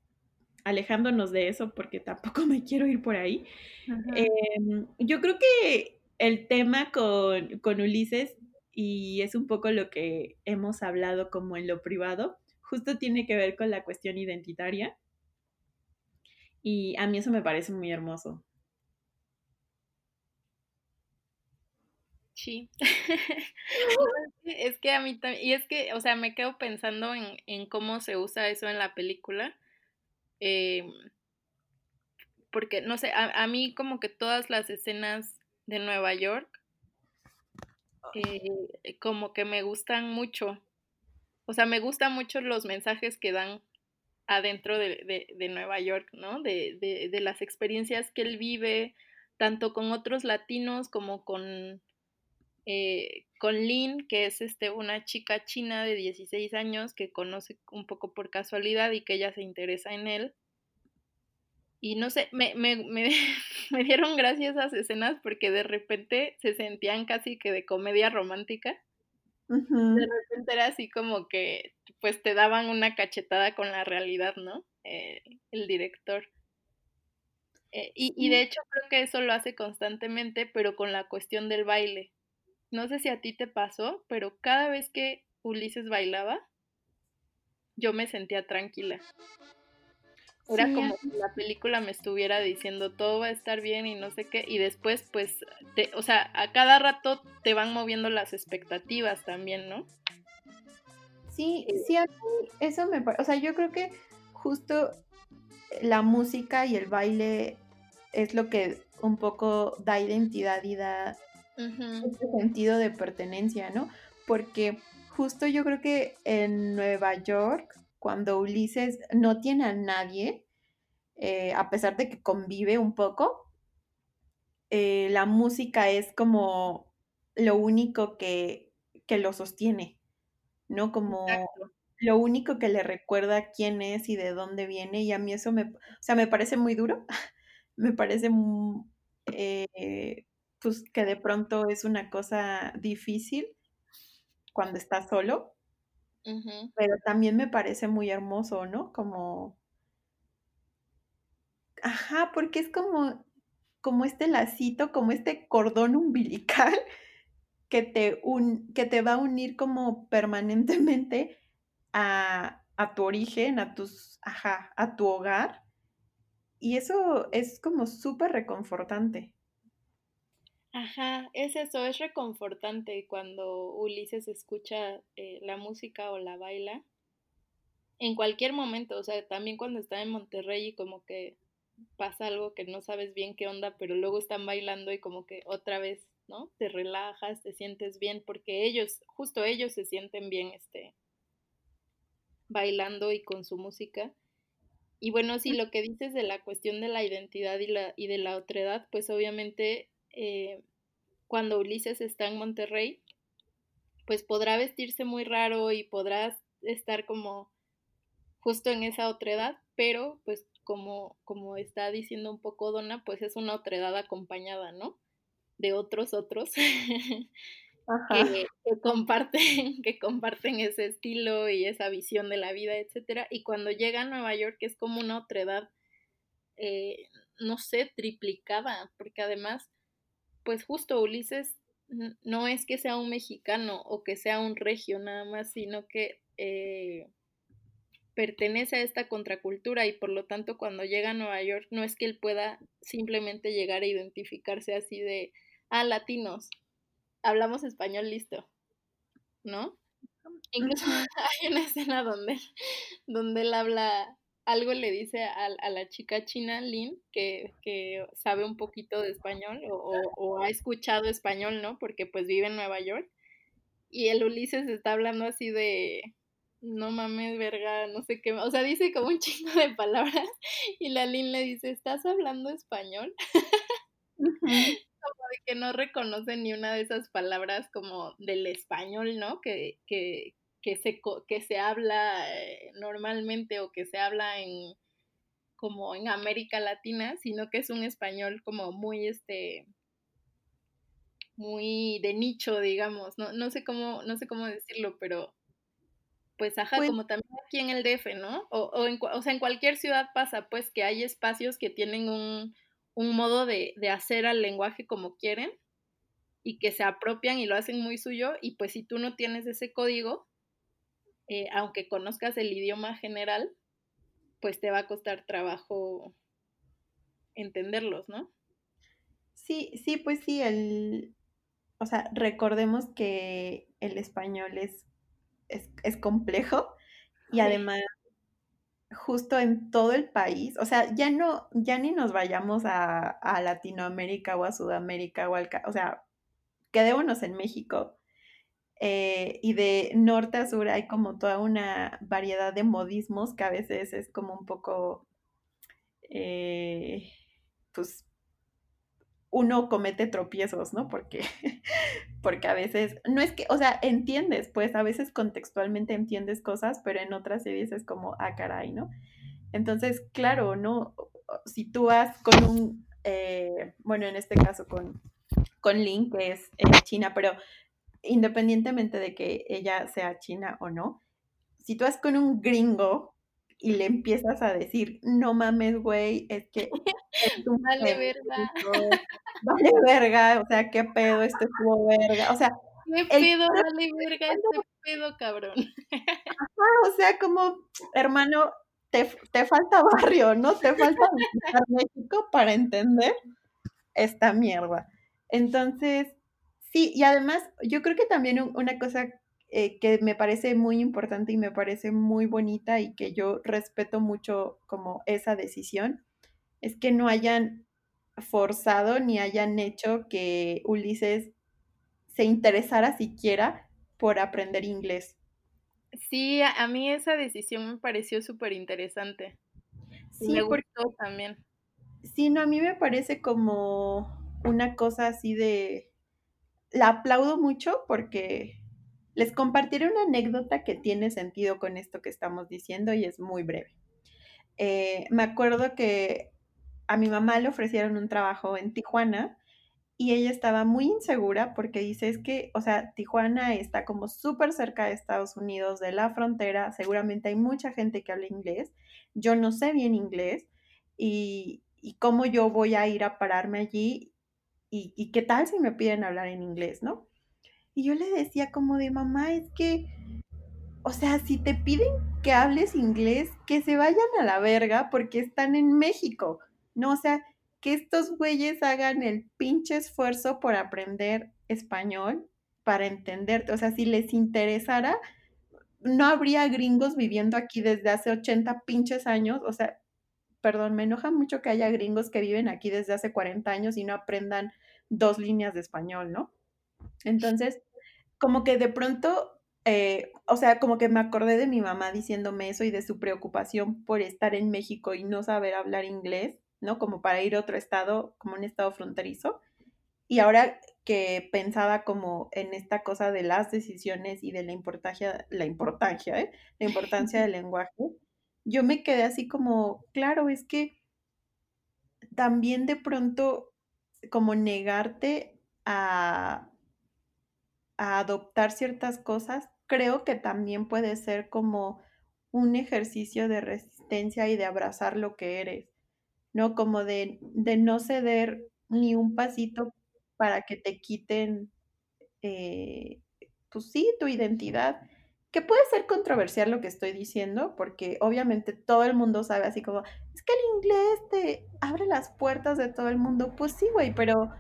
Speaker 1: alejándonos de eso, porque tampoco me quiero ir por ahí, eh, yo creo que el tema con, con Ulises, y es un poco lo que hemos hablado como en lo privado, justo tiene que ver con la cuestión identitaria. Y a mí eso me parece muy hermoso.
Speaker 2: Sí. es que a mí también, y es que, o sea, me quedo pensando en, en cómo se usa eso en la película. Em, porque, no sé, a, a, mí como que todas las escenas de Nueva York, como que me gustan mucho. O sea, me gustan mucho los mensajes que dan adentro de, de, Nueva York, ¿no? De, de, las experiencias que él vive, tanto con otros latinos como con eh, con Lynn, que es este, una chica china de 16 años que conoce un poco por casualidad y que ella se interesa en él. Y no sé, me, me, me, me dieron gracias esas escenas porque de repente se sentían casi que de comedia romántica. Uh -huh. De repente era así como que pues te daban una cachetada con la realidad, ¿no? Eh, el director. Eh, y, y, de hecho creo que eso lo hace constantemente, pero con la cuestión del baile. No sé si a ti te pasó, pero cada vez que Ulises bailaba, yo me sentía tranquila. Era sí, como si la película me estuviera diciendo todo va a estar bien y no sé qué, y después pues, te, o sea, a cada rato te van moviendo las expectativas también, ¿no?
Speaker 3: Sí, sí, a mí eso me parece, o sea, yo creo que justo la música y el baile es lo que un poco da identidad y da este sentido de pertenencia, ¿no? Porque justo yo creo que en Nueva York, cuando Ulises no tiene a nadie, eh, a pesar de que convive un poco, eh, la música es como lo único que, que lo sostiene, ¿no? Como Exacto. lo único que le recuerda quién es y de dónde viene, y a mí eso me, o sea, me parece muy duro, me parece muy, eh, pues que de pronto es una cosa difícil cuando estás solo, pero también me parece muy hermoso, ¿no? Como, ajá, porque es como, como este lacito, como este cordón umbilical que te, un, que te va a unir como permanentemente a, a tu origen, a tus, ajá, a tu hogar. Y eso es como súper reconfortante.
Speaker 2: Ajá, es eso, es reconfortante cuando Ulises escucha eh, la música o la baila. En cualquier momento, o sea, también cuando está en Monterrey y como que pasa algo que no sabes bien qué onda, pero luego están bailando y como que otra vez, ¿no? Te relajas, te sientes bien, porque ellos, justo ellos se sienten bien, este, bailando y con su música. Y bueno, sí, lo que dices de la cuestión de la identidad y, la, y de la otredad, pues obviamente eh, cuando Ulises está en Monterrey, pues podrá vestirse muy raro y podrás estar como justo en esa otredad, pero pues como, como está diciendo un poco Donna, pues es una otredad acompañada, ¿no? De otros otros que, que, comparten, que comparten ese estilo y esa visión de la vida, etcétera. Y cuando llega a Nueva York es como una otredad, eh, no sé, triplicada, porque además pues justo Ulises no es que sea un mexicano o que sea un regio nada más, sino que eh, pertenece a esta contracultura y por lo tanto cuando llega a Nueva York no es que él pueda simplemente llegar a identificarse así de, ah, latinos, hablamos español, listo, ¿no? Incluso hay una escena donde, donde él habla algo le dice a, a la chica china, Lynn, que, que, sabe un poquito de español o, o, o, ha escuchado español, ¿no? Porque pues vive en Nueva York. Y el Ulises está hablando así de, no mames, verga, no sé qué. O sea, dice como un chingo de palabras. Y la Lynn le dice, ¿estás hablando español? Uh -huh. como de que no reconoce ni una de esas palabras como del español, ¿no? Que, que, que se, que se habla eh, normalmente o que se habla en como en América Latina, sino que es un español como muy este muy de nicho, digamos, no, no sé cómo, no sé cómo decirlo, pero pues ajá,
Speaker 1: Pues
Speaker 2: como también aquí en el DF, ¿no? O, o, en, o sea, en cualquier ciudad pasa, pues que hay espacios que tienen un, un modo de, de, hacer al lenguaje como quieren y que se apropian y lo hacen muy suyo y pues si tú no tienes ese código, eh, aunque conozcas el idioma general, pues te va a costar trabajo entenderlos, ¿no?
Speaker 1: Sí, sí, pues sí, el, o sea, recordemos que el español es, es, es complejo y además justo en todo el país, o sea, ya no, ya ni nos vayamos a, a Latinoamérica o a Sudamérica o al, o sea, quedémonos en México. Eh, y de norte a sur hay como toda una variedad de modismos que a veces es como un poco, eh, pues, uno comete tropiezos, ¿no? Porque, porque a veces, no es que, o sea, entiendes, pues a veces contextualmente entiendes cosas, pero en otras series es como, ah, caray, ¿no? Entonces, claro, ¿no? Si tú vas con un, eh, bueno, en este caso con, con Link, que es eh, China, pero independientemente de que ella sea china o no, si tú vas con un gringo y le empiezas a decir, no mames, güey, es que es
Speaker 2: vale verga.
Speaker 1: Vale verga, o sea, qué pedo, esto estuvo verga. O sea,
Speaker 2: qué pedo, el... vale verga, este pedo, cabrón.
Speaker 1: Ajá, o sea, como, hermano, te, te falta barrio, ¿no? Te falta visitar México para entender esta mierda. Entonces, sí, y además, yo creo que también una cosa eh, que me parece muy importante y me parece muy bonita y que yo respeto mucho como esa decisión, es que no hayan forzado ni hayan hecho que Ulises se interesara siquiera por aprender inglés.
Speaker 2: Sí, a mí esa decisión me pareció súper interesante. Sí, me gustó porque, también.
Speaker 1: Sí, no, a mí me parece como una cosa así de... La aplaudo mucho porque les compartiré una anécdota que tiene sentido con esto que estamos diciendo y es muy breve. Eh, me acuerdo que a mi mamá le ofrecieron un trabajo en Tijuana y ella estaba muy insegura porque dice es que, o sea, Tijuana está como súper cerca de Estados Unidos, de la frontera, seguramente hay mucha gente que habla inglés, yo no sé bien inglés y, y cómo yo voy a ir a pararme allí y, y qué tal si me piden hablar en inglés, ¿no? Y yo le decía como de mamá, es que, o sea, si te piden que hables inglés, que se vayan a la verga porque están en México, ¿no? O sea, que estos güeyes hagan el pinche esfuerzo por aprender español para entenderte. O sea, si les interesara, no habría gringos viviendo aquí desde hace 80 pinches años. O sea, perdón, me enoja mucho que haya gringos que viven aquí desde hace 40 años y no aprendan dos líneas de español, ¿no? Entonces, como que de pronto, eh, o sea, como que me acordé de mi mamá diciéndome eso y de su preocupación por estar en México y no saber hablar inglés, ¿no? Como para ir a otro estado, como un estado fronterizo. Y ahora que pensaba como en esta cosa de las decisiones y de la importancia, la importancia, ¿eh? La importancia del lenguaje, yo me quedé así como, claro, es que también de pronto como negarte a, a adoptar ciertas cosas, creo que también puede ser como un ejercicio de resistencia y de abrazar lo que eres, ¿no? Como de, de no ceder ni un pasito para que te quiten, eh, pues sí, tu identidad, que puede ser controversial lo que estoy diciendo, porque obviamente todo el mundo sabe así como, es que el inglés te abre las puertas de todo el mundo, pues sí, güey, pero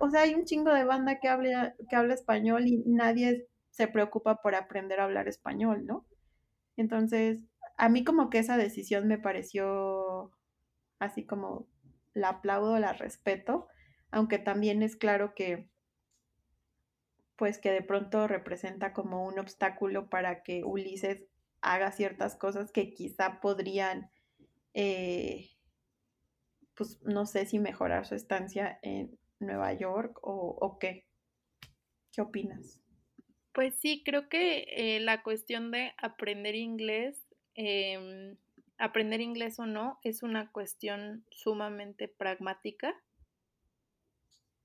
Speaker 1: o sea, hay un chingo de banda que habla, que habla español y nadie se preocupa por aprender a hablar español, ¿no? Entonces, a mí como que esa decisión me pareció así como la aplaudo, la respeto, aunque también es claro que pues que de pronto representa como un obstáculo para que Ulises haga ciertas cosas que quizá podrían, eh, pues no sé si mejorar su estancia en, Nueva York o, o qué? ¿Qué opinas?
Speaker 2: Pues sí, creo que eh, la cuestión de aprender inglés, eh, aprender inglés o no, es una cuestión sumamente pragmática.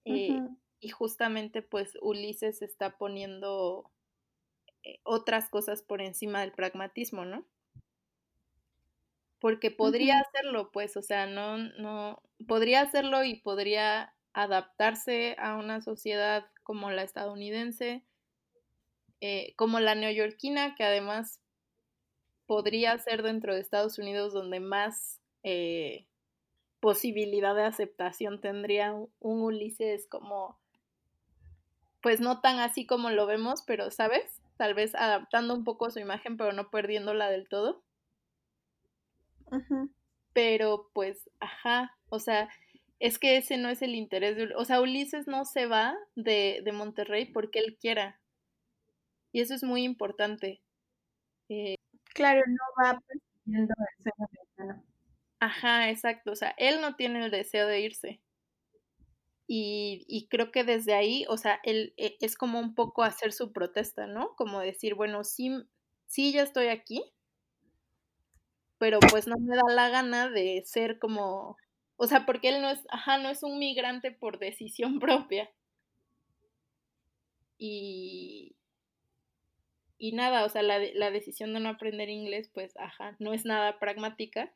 Speaker 2: Uh -huh. Y justamente pues Ulises está poniendo eh, otras cosas por encima del pragmatismo, ¿no? Porque podría hacerlo, pues, o sea, no, no, podría hacerlo y podría adaptarse a una sociedad como la estadounidense, eh, como la neoyorquina, que además podría ser dentro de Estados Unidos donde más eh, posibilidad de aceptación tendría un, Ulises como, pues no tan así como lo vemos, pero, ¿sabes? Tal vez adaptando un poco su imagen, pero no perdiéndola del todo. Pero pues, ajá, o sea, es que ese no es el interés de... O sea, Ulises no se va de, de Monterrey porque él quiera. Y eso es muy importante.
Speaker 1: Eh, claro, no va persiguiendo el sueño
Speaker 2: Ajá, exacto. O sea, él no tiene el deseo de irse. Y, creo que desde ahí, o sea, él e, es como un poco hacer su protesta, ¿no? Como decir, bueno, sí, sí, ya estoy aquí, pero pues no me da la gana de ser como o sea, porque él no es, ajá, no es un migrante por decisión propia. Y, y nada, o sea, la, la decisión de no aprender inglés, pues, ajá, no es nada pragmática,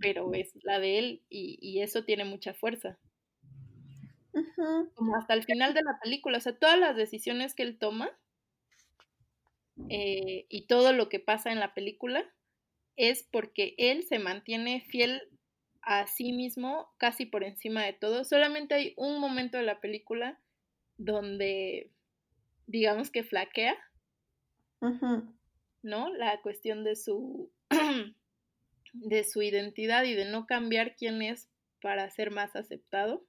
Speaker 2: pero es la de él y, y eso tiene mucha fuerza. Como hasta el final de la película, o sea, todas las decisiones que él toma eh, y todo lo que pasa en la película es porque él se mantiene fiel a sí mismo casi por encima de todo. Solamente hay un momento de la película donde, digamos que flaquea, ¿no? La cuestión de su, de su identidad y de no cambiar quién es para ser más aceptado,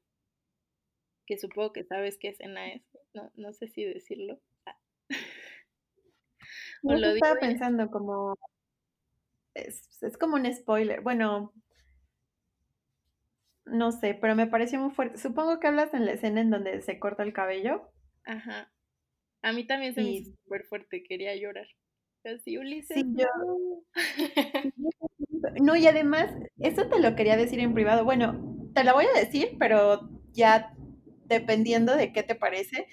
Speaker 2: que supongo que sabes qué escena es, no, no sé si decirlo.
Speaker 1: o lo estaba pensando como... Es, es como un spoiler. Bueno, no sé, pero me pareció muy fuerte. Supongo que hablas en la escena en donde se corta el cabello.
Speaker 2: Ajá. A mí también se me hizo súper fuerte, quería llorar. Así, Ulises. Sí, yo...
Speaker 1: no, y además, eso te lo quería decir en privado. Bueno, te la voy a decir, pero ya dependiendo de qué te parece,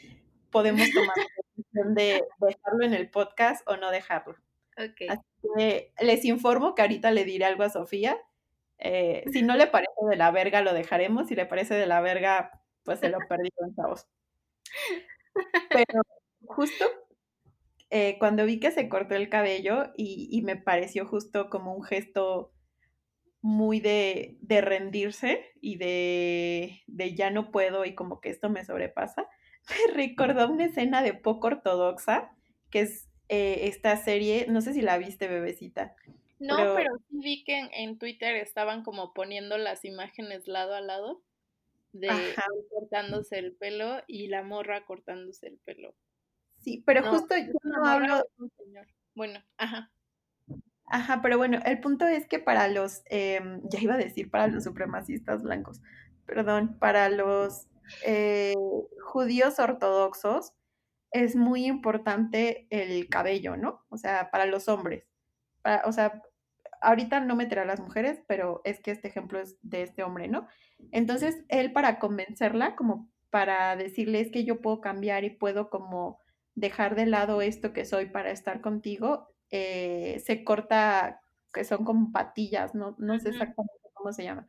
Speaker 1: podemos tomar la decisión de dejarlo en el podcast o no dejarlo.
Speaker 2: Ok.
Speaker 1: Así que les informo que ahorita le diré algo a Sofía eh, si no le parece de la verga, lo dejaremos. Si le parece de la verga, pues se lo perdí en chavos. Pero justo eh, cuando vi que se cortó el cabello y, me pareció justo como un gesto muy de, rendirse y de, ya no puedo y como que esto me sobrepasa, me recordó una escena de poco ortodoxa, que es eh, esta serie, no sé si la viste, bebecita,
Speaker 2: no, pero, sí vi que en, Twitter estaban como poniendo las imágenes lado a lado de cortándose el pelo y la morra cortándose el pelo.
Speaker 1: Sí, pero justo yo no hablo.
Speaker 2: Bueno, ajá.
Speaker 1: Ajá, pero bueno, el punto es que para los, em, ya iba a decir para los supremacistas blancos, perdón, para los eh, judíos ortodoxos es muy importante el cabello, ¿no? O sea, para los hombres. o sea, ahorita no meterá a las mujeres, pero es que este ejemplo es de este hombre, ¿no? Entonces, él para convencerla, como para decirle es que yo puedo cambiar y puedo como dejar de lado esto que soy para estar contigo, eh, se corta, que son como patillas, no, no sé exactamente cómo se llama.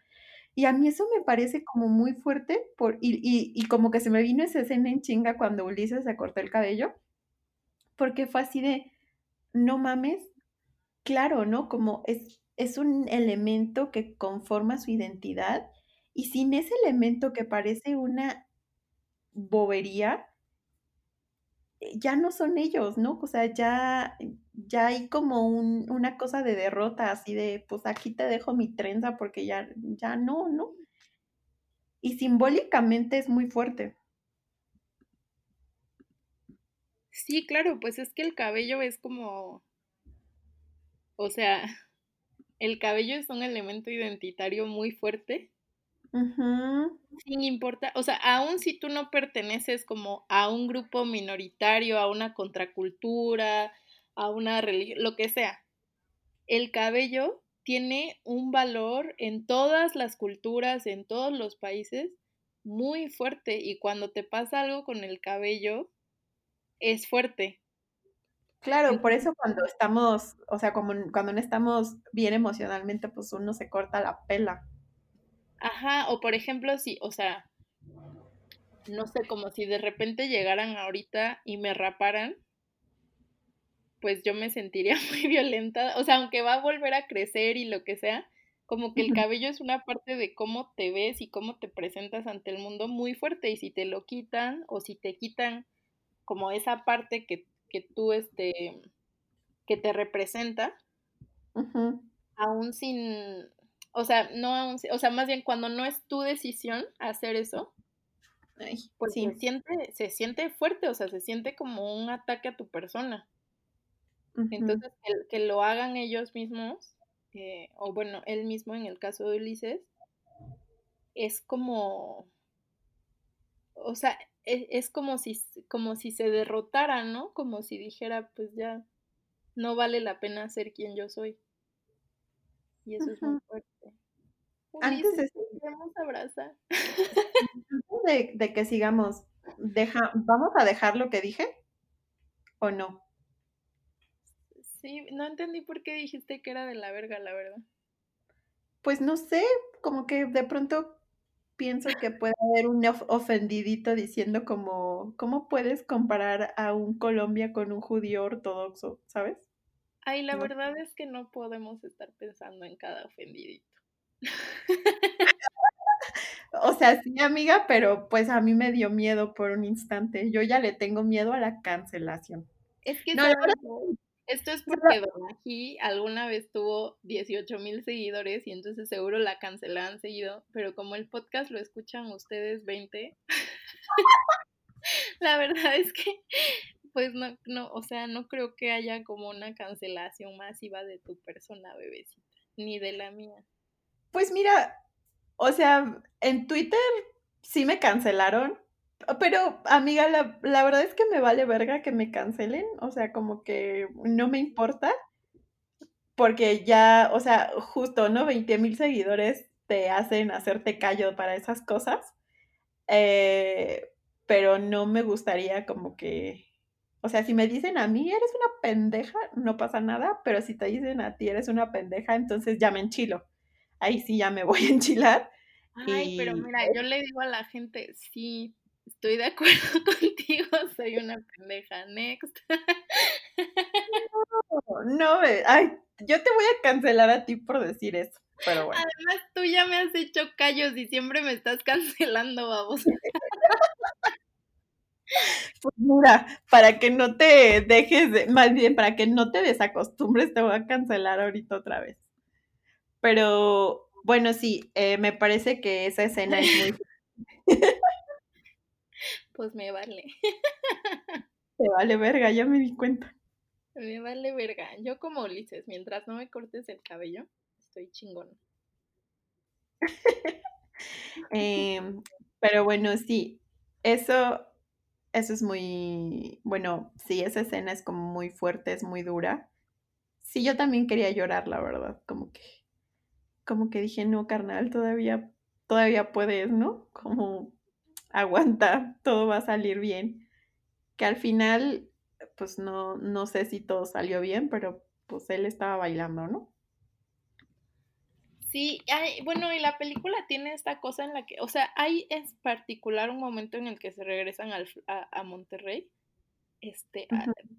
Speaker 1: Y a mí eso me parece como muy fuerte, por, y, y, y como que se me vino esa escena en chinga cuando Ulises se cortó el cabello, porque fue así de, no mames, claro, ¿no? Como es, es un elemento que conforma su identidad y sin ese elemento que parece una bobería, ya no son ellos, ¿no? O sea, ya, ya hay como un, una cosa de derrota, así de, pues aquí te dejo mi trenza porque ya, ya no, ¿no? Y simbólicamente es muy fuerte.
Speaker 2: Sí, claro, pues es que el cabello es como o sea, el cabello es un elemento identitario muy fuerte. Sin importar, o sea, aún si tú no perteneces como a un grupo minoritario, a una contracultura, a una religión, lo que sea, el cabello tiene un valor en todas las culturas, en todos los países, muy fuerte y cuando te pasa algo con el cabello, es fuerte.
Speaker 1: Claro, por eso cuando estamos, o sea, como cuando no estamos bien emocionalmente, pues uno se corta la pela.
Speaker 2: Ajá, o por ejemplo, si, o sea, no sé, como si de repente llegaran ahorita y me raparan, pues yo me sentiría muy violenta. O sea, aunque va a volver a crecer y lo que sea, como que el cabello es una parte de cómo te ves y cómo te presentas ante el mundo muy fuerte. Y si te lo quitan o si te quitan como esa parte que, que tú, este, que te representa, aún sin, o sea, no o sea, más bien cuando no es tu decisión hacer eso, pues se, siente, se siente fuerte, o sea, se siente como un ataque a tu persona. Entonces, que, lo hagan ellos mismos, eh, o bueno, él mismo en el caso de Ulises, es como, o sea, e, es, como, si, como si se derrotara, ¿no? Como si dijera, pues ya, no vale la pena ser quien yo soy. Y eso es muy fuerte.
Speaker 1: Antes de,
Speaker 2: abrazar.
Speaker 1: de, de que sigamos, deja, ¿vamos a dejar lo que dije? ¿O no?
Speaker 2: Sí, no entendí por qué dijiste que era de la verga, la verdad.
Speaker 1: Pues no sé, como que de pronto pienso que puede haber un ofendidito diciendo como, ¿cómo puedes comparar a un Colombia con un judío ortodoxo, sabes?
Speaker 2: Ay, la verdad es que no podemos estar pensando en cada ofendidito.
Speaker 1: O sea, sí, amiga, pero pues a mí me dio miedo por un instante. Yo ya le tengo miedo a la cancelación.
Speaker 2: Es que no, esto es porque Donají alguna vez tuvo 18 mil seguidores y entonces seguro la cancelaban seguido, pero como el podcast lo escuchan ustedes 20, la verdad es que pues no, no, o sea, no creo que haya como una cancelación masiva de tu persona, bebecita, ni de la mía.
Speaker 1: Pues mira, o sea, en Twitter sí me cancelaron, pero, amiga, la, la, verdad es que me vale verga que me cancelen, o sea, como que no me importa, porque ya, o sea, justo, ¿no? 20 mil seguidores te hacen hacerte callo para esas cosas, eh, pero no me gustaría como que, o sea, si me dicen a mí eres una pendeja, no pasa nada, pero si te dicen a ti eres una pendeja, entonces ya me enchilo. Ahí sí ya me voy a enchilar.
Speaker 2: Ay, pero mira, yo le digo a la gente, sí, Estoy de acuerdo contigo, soy una pendeja. Next.
Speaker 1: No, no, ay, yo te voy a cancelar a ti por decir eso, pero bueno.
Speaker 2: Además, tú ya me has hecho callos y siempre me estás cancelando, vamos.
Speaker 1: Pues mira, para que no te dejes, de, más bien para que no te desacostumbres, te voy a cancelar ahorita otra vez. Pero bueno, sí, eh, me parece que esa escena es muy
Speaker 2: pues me vale.
Speaker 1: Te vale verga, ya me di cuenta.
Speaker 2: Me vale verga. Yo como Ulises, mientras no me cortes el cabello, estoy chingón.
Speaker 1: Em, pero bueno, sí, eso, eso es muy, bueno, sí, esa escena es como muy fuerte, es muy dura. Sí, yo también quería llorar, la verdad, como que, como que dije, no, carnal, todavía, todavía puedes, ¿no? Como aguanta, todo va a salir bien. Que al final, pues no, no sé si todo salió bien, pero pues él estaba bailando, ¿no?
Speaker 2: Sí, bueno, y la película tiene esta cosa en la que, o sea, hay en particular un momento en el que se regresan a, Monterrey, este,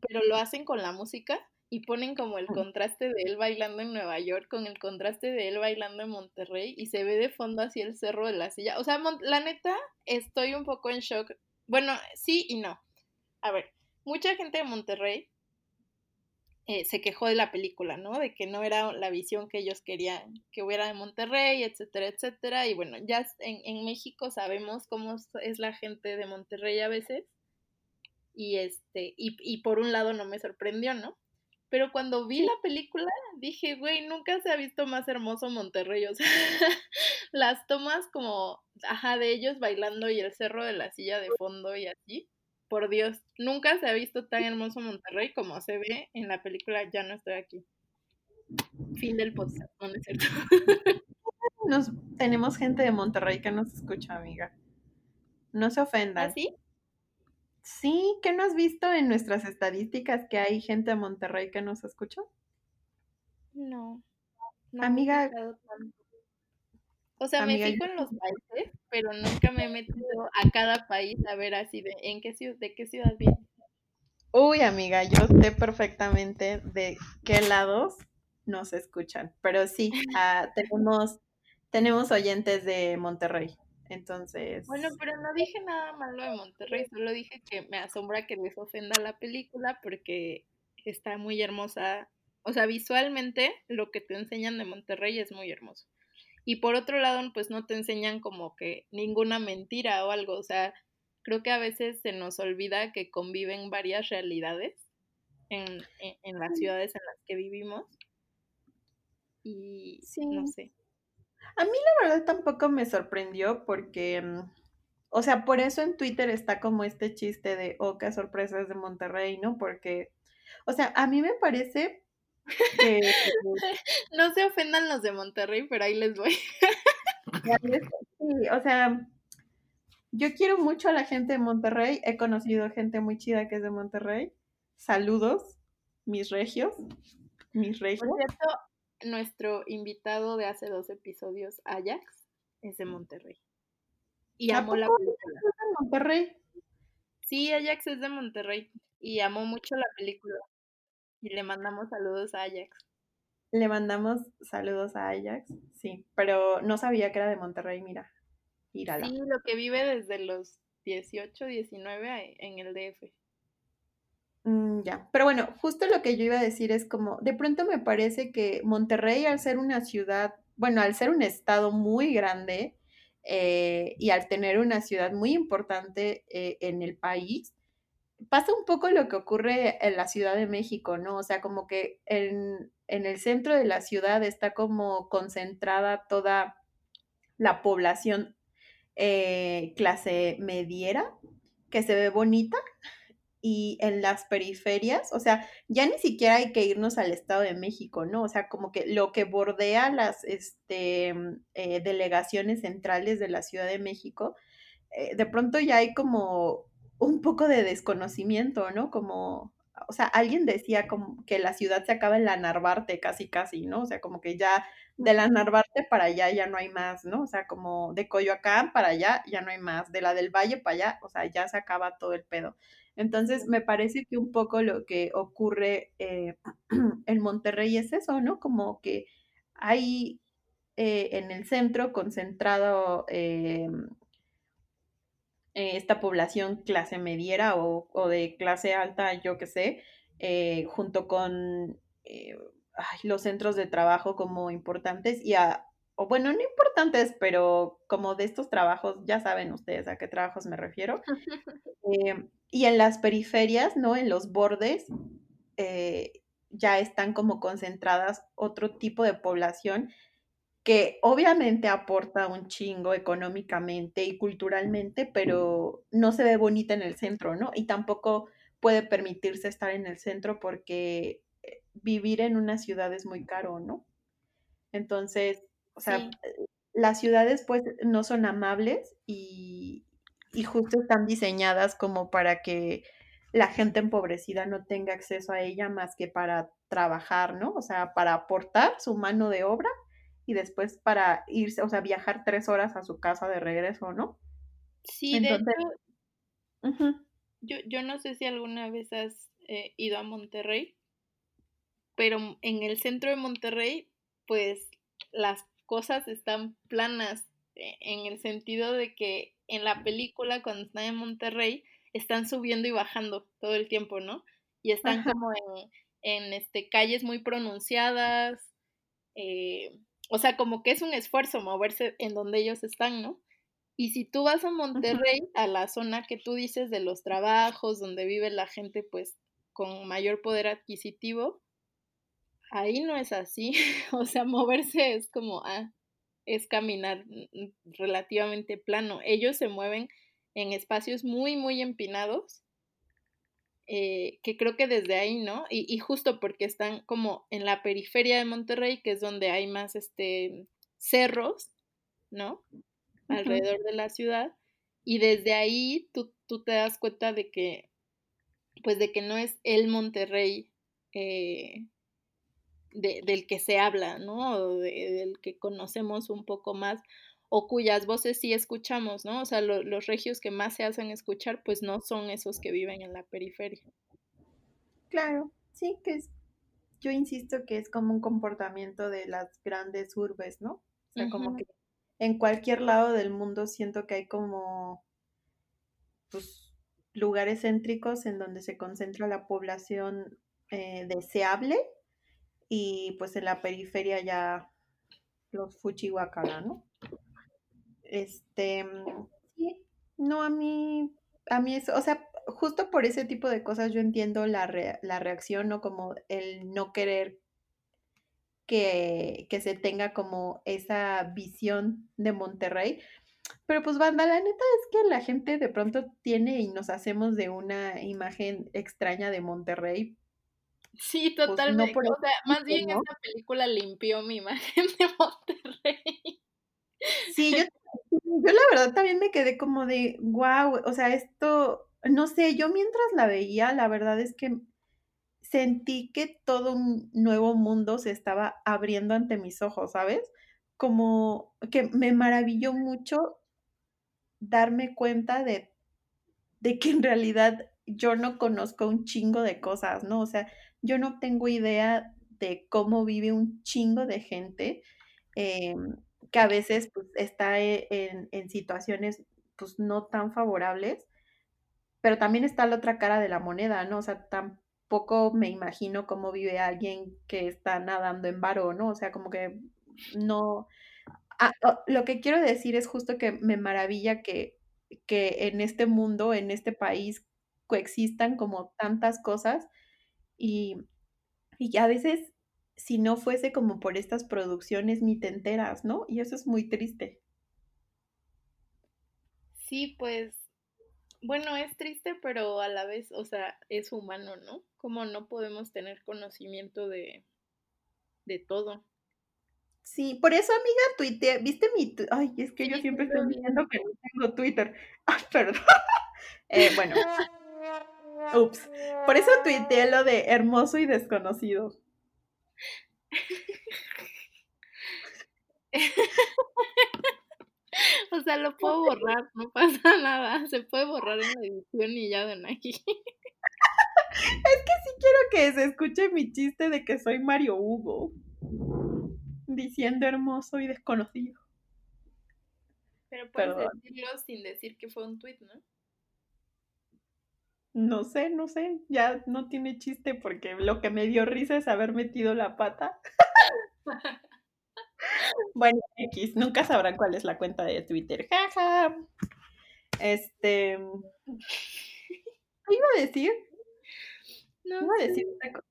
Speaker 2: pero lo hacen con la música y ponen como el contraste de él bailando en Nueva York con el contraste de él bailando en Monterrey y se ve de fondo así el cerro de la silla. O sea, la neta, estoy un poco en shock. Bueno, sí y no. A ver, mucha gente de Monterrey eh, se quejó de la película, ¿no? De que no era la visión que ellos querían que hubiera de Monterrey, etcétera, etcétera. Y bueno, ya en, en México sabemos cómo es la gente de Monterrey a veces. Y este, y, y por un lado no me sorprendió, ¿no? Pero cuando vi la película, dije, güey, nunca se ha visto más hermoso Monterrey. O sea, las tomas como, ajá, de ellos bailando y el cerro de la silla de fondo y así. Por Dios, nunca se ha visto tan hermoso Monterrey como se ve en la película Ya no estoy aquí. Fin del podcast, no es cierto.
Speaker 1: Nos, tenemos gente de Monterrey que nos escucha, amiga. no se
Speaker 2: ¿Ah,
Speaker 1: ofendan.
Speaker 2: sí?
Speaker 1: Sí, ¿qué no has visto en nuestras estadísticas que hay gente de Monterrey que nos escucha?
Speaker 2: No.
Speaker 1: Amiga.
Speaker 2: O sea, me
Speaker 1: amiga,
Speaker 2: fijo en los países, pero nunca me he metido a cada país a ver así de en qué ciudad, de qué ciudad viene.
Speaker 1: uy, amiga, yo sé perfectamente de qué lados nos escuchan, pero sí, ah, tenemos, tenemos oyentes de Monterrey, entonces,
Speaker 2: Bueno, pero no dije nada malo de Monterrey, solo dije que me asombra que les ofenda la película porque está muy hermosa. O sea, visualmente lo que te enseñan de Monterrey es muy hermoso. Y por otro lado, pues no te enseñan como que ninguna mentira o algo. O sea, creo que a veces se nos olvida que conviven varias realidades en, en- en las ciudades en las que vivimos. Y
Speaker 1: Sí.
Speaker 2: no sé.
Speaker 1: A mí la verdad tampoco me sorprendió porque, mm, o sea, por eso en Twitter está como este chiste de, oh, qué sorpresas de Monterrey, ¿no? Porque, o sea, a mí me parece que,
Speaker 2: No se ofendan los de Monterrey, pero ahí les voy.
Speaker 1: sí, o sea, yo quiero mucho a la gente de Monterrey, he conocido gente muy chida que es de Monterrey. Saludos, mis regios, mis regios.
Speaker 2: Por cierto, nuestro invitado de hace dos episodios, Ajax, es de Monterrey. Y
Speaker 1: ¿A
Speaker 2: amó la película.
Speaker 1: es de Monterrey?
Speaker 2: Sí, Ajax es de Monterrey y amó mucho la película. Y le mandamos saludos a Ajax.
Speaker 1: Le mandamos saludos a Ajax, sí, pero no sabía que era de Monterrey, mira.
Speaker 2: Sí, lo que vive desde los 18, 19 a- en el DF.
Speaker 1: Mm, ya, pero bueno, justo lo que yo iba a decir es como, de pronto me parece que Monterrey al ser una ciudad, bueno, al ser un estado muy grande eh, y al tener una ciudad muy importante eh, en el país, pasa un poco lo que ocurre en la Ciudad de México, ¿no? O sea, como que en, en el centro de la ciudad está como concentrada toda la población eh, clase mediera, que se ve bonita y en las periferias, o sea, ya ni siquiera hay que irnos al Estado de México, ¿no? O sea, como que lo que bordea las este, mm, eh, delegaciones centrales de la Ciudad de México, eh, de pronto ya hay como un poco de desconocimiento, ¿no? Como, o sea, alguien decía como que la ciudad se acaba en la Narvarte, casi, casi, ¿no? O sea, como que ya de la Narvarte para allá ya no hay más, ¿no? O sea, como de Coyoacán para allá ya no hay más, de la del Valle para allá, o sea, ya se acaba todo el pedo. Entonces, me parece que un poco lo que ocurre eh, en Monterrey es eso, ¿no? Como que hay eh, en el centro concentrado eh, esta población clase mediera o, o de clase alta, yo qué sé, junto con los centros de trabajo como importantes y a, o bueno, no importantes, pero como de estos trabajos, ya saben ustedes a qué trabajos me refiero. Eh, y en las periferias, ¿no? En los bordes, eh, ya están como concentradas otro tipo de población que obviamente aporta un chingo económicamente y culturalmente, pero no se ve bonita en el centro, ¿no? Y tampoco puede permitirse estar en el centro porque eh, vivir en una ciudad es muy caro, ¿no? Entonces, o sea,
Speaker 2: Sí,
Speaker 1: las ciudades pues no son amables y, y justo están diseñadas como para que la gente empobrecida no tenga acceso a ella más que para trabajar, ¿no? O sea, para aportar su mano de obra y después para irse, o sea, viajar tres horas a su casa de regreso, ¿no?
Speaker 2: sí, de hecho, yo, yo no sé si alguna vez has eh, ido a Monterrey, pero en el centro de Monterrey, pues las cosas están planas, eh, en el sentido de que en la película, cuando están en Monterrey, están subiendo y bajando todo el tiempo, ¿no? Y están
Speaker 1: ajá,
Speaker 2: como en, en este, calles muy pronunciadas, eh, o sea, como que es un esfuerzo moverse en donde ellos están, ¿no? Y si tú vas a Monterrey, a la zona que tú dices de los trabajos, donde vive la gente pues con mayor poder adquisitivo, ahí no es así. O sea, moverse es como, ah, es caminar mm, relativamente plano. Ellos se mueven en espacios muy, muy empinados, eh, que creo que desde ahí, ¿no? Y, y justo porque están como en la periferia de Monterrey, que es donde hay más este cerros, ¿no? alrededor de la ciudad. Y desde ahí tú, tú te das cuenta de que, pues de que no es el Monterrey eh, del que se habla, ¿no? del que conocemos un poco más o cuyas voces sí escuchamos, ¿no? O sea, los regios que más se hacen escuchar, pues no son esos que viven en la periferia.
Speaker 1: Claro, sí, que es, yo insisto que es como un comportamiento de las grandes urbes, ¿no? O sea, como que en cualquier lado del mundo siento que hay como, pues, lugares céntricos en donde se concentra la población eh, deseable y pues en la periferia ya los fuchihuacala, ¿no? Este, sí, no, a mí, a mí eso, o sea, justo por ese tipo de cosas yo entiendo la, la reacción, ¿no? Como el no querer que, que, se tenga como esa visión de Monterrey. Pero pues banda, la neta es que la gente de pronto tiene y nos hacemos de una imagen extraña de Monterrey
Speaker 2: Sí, pues, totalmente. o sea, más bien esta película limpió mi imagen de Monterrey.
Speaker 1: Sí, yo, yo la verdad también me quedé como de, wow, o sea, esto, no sé, yo mientras la veía, la verdad es que sentí que todo un nuevo mundo se estaba abriendo ante mis ojos, ¿sabes? Como que me maravilló mucho darme cuenta de, de que en realidad yo no conozco un chingo de cosas, ¿no? O sea, yo no tengo idea de cómo vive un chingo de gente em, que a veces pues, está e, en, situaciones pues no tan favorables, pero también está la otra cara de la moneda, ¿no? O sea, tampoco me imagino cómo vive alguien que está nadando en varo, ¿no? O sea, como que no... Ah, lo que quiero decir es justo que me maravilla que, que en este mundo, en este país, coexistan como tantas cosas y, y a veces, si no fuese como por estas producciones, ni te enteras, ¿no? Y eso es muy triste.
Speaker 2: Sí, pues, bueno, es triste, pero a la vez, o sea, es humano, ¿no? Como no podemos tener conocimiento de, de todo.
Speaker 1: Sí, por eso, amiga, tuite, viste mi, ay, es que yo siempre estoy viendo que no tengo Twitter. Ay, perdón. eh, bueno, Ups. Por eso tuiteé lo de hermoso y desconocido.
Speaker 2: o sea, lo puedo borrar, no pasa nada. Se puede borrar en la edición y ya de aquí. es
Speaker 1: que sí quiero que se escuche mi chiste de que soy Mario Hugo. Diciendo hermoso y desconocido.
Speaker 2: Pero puedes decirlo sin decir que fue un tweet, ¿no?
Speaker 1: No sé, no sé, ya no tiene chiste porque lo que me dio risa es haber metido la pata. bueno, X, nunca sabrán cuál es la cuenta de Twitter. Jaja. Este. ¿Qué iba a decir? No. Iba a decir otra cosa.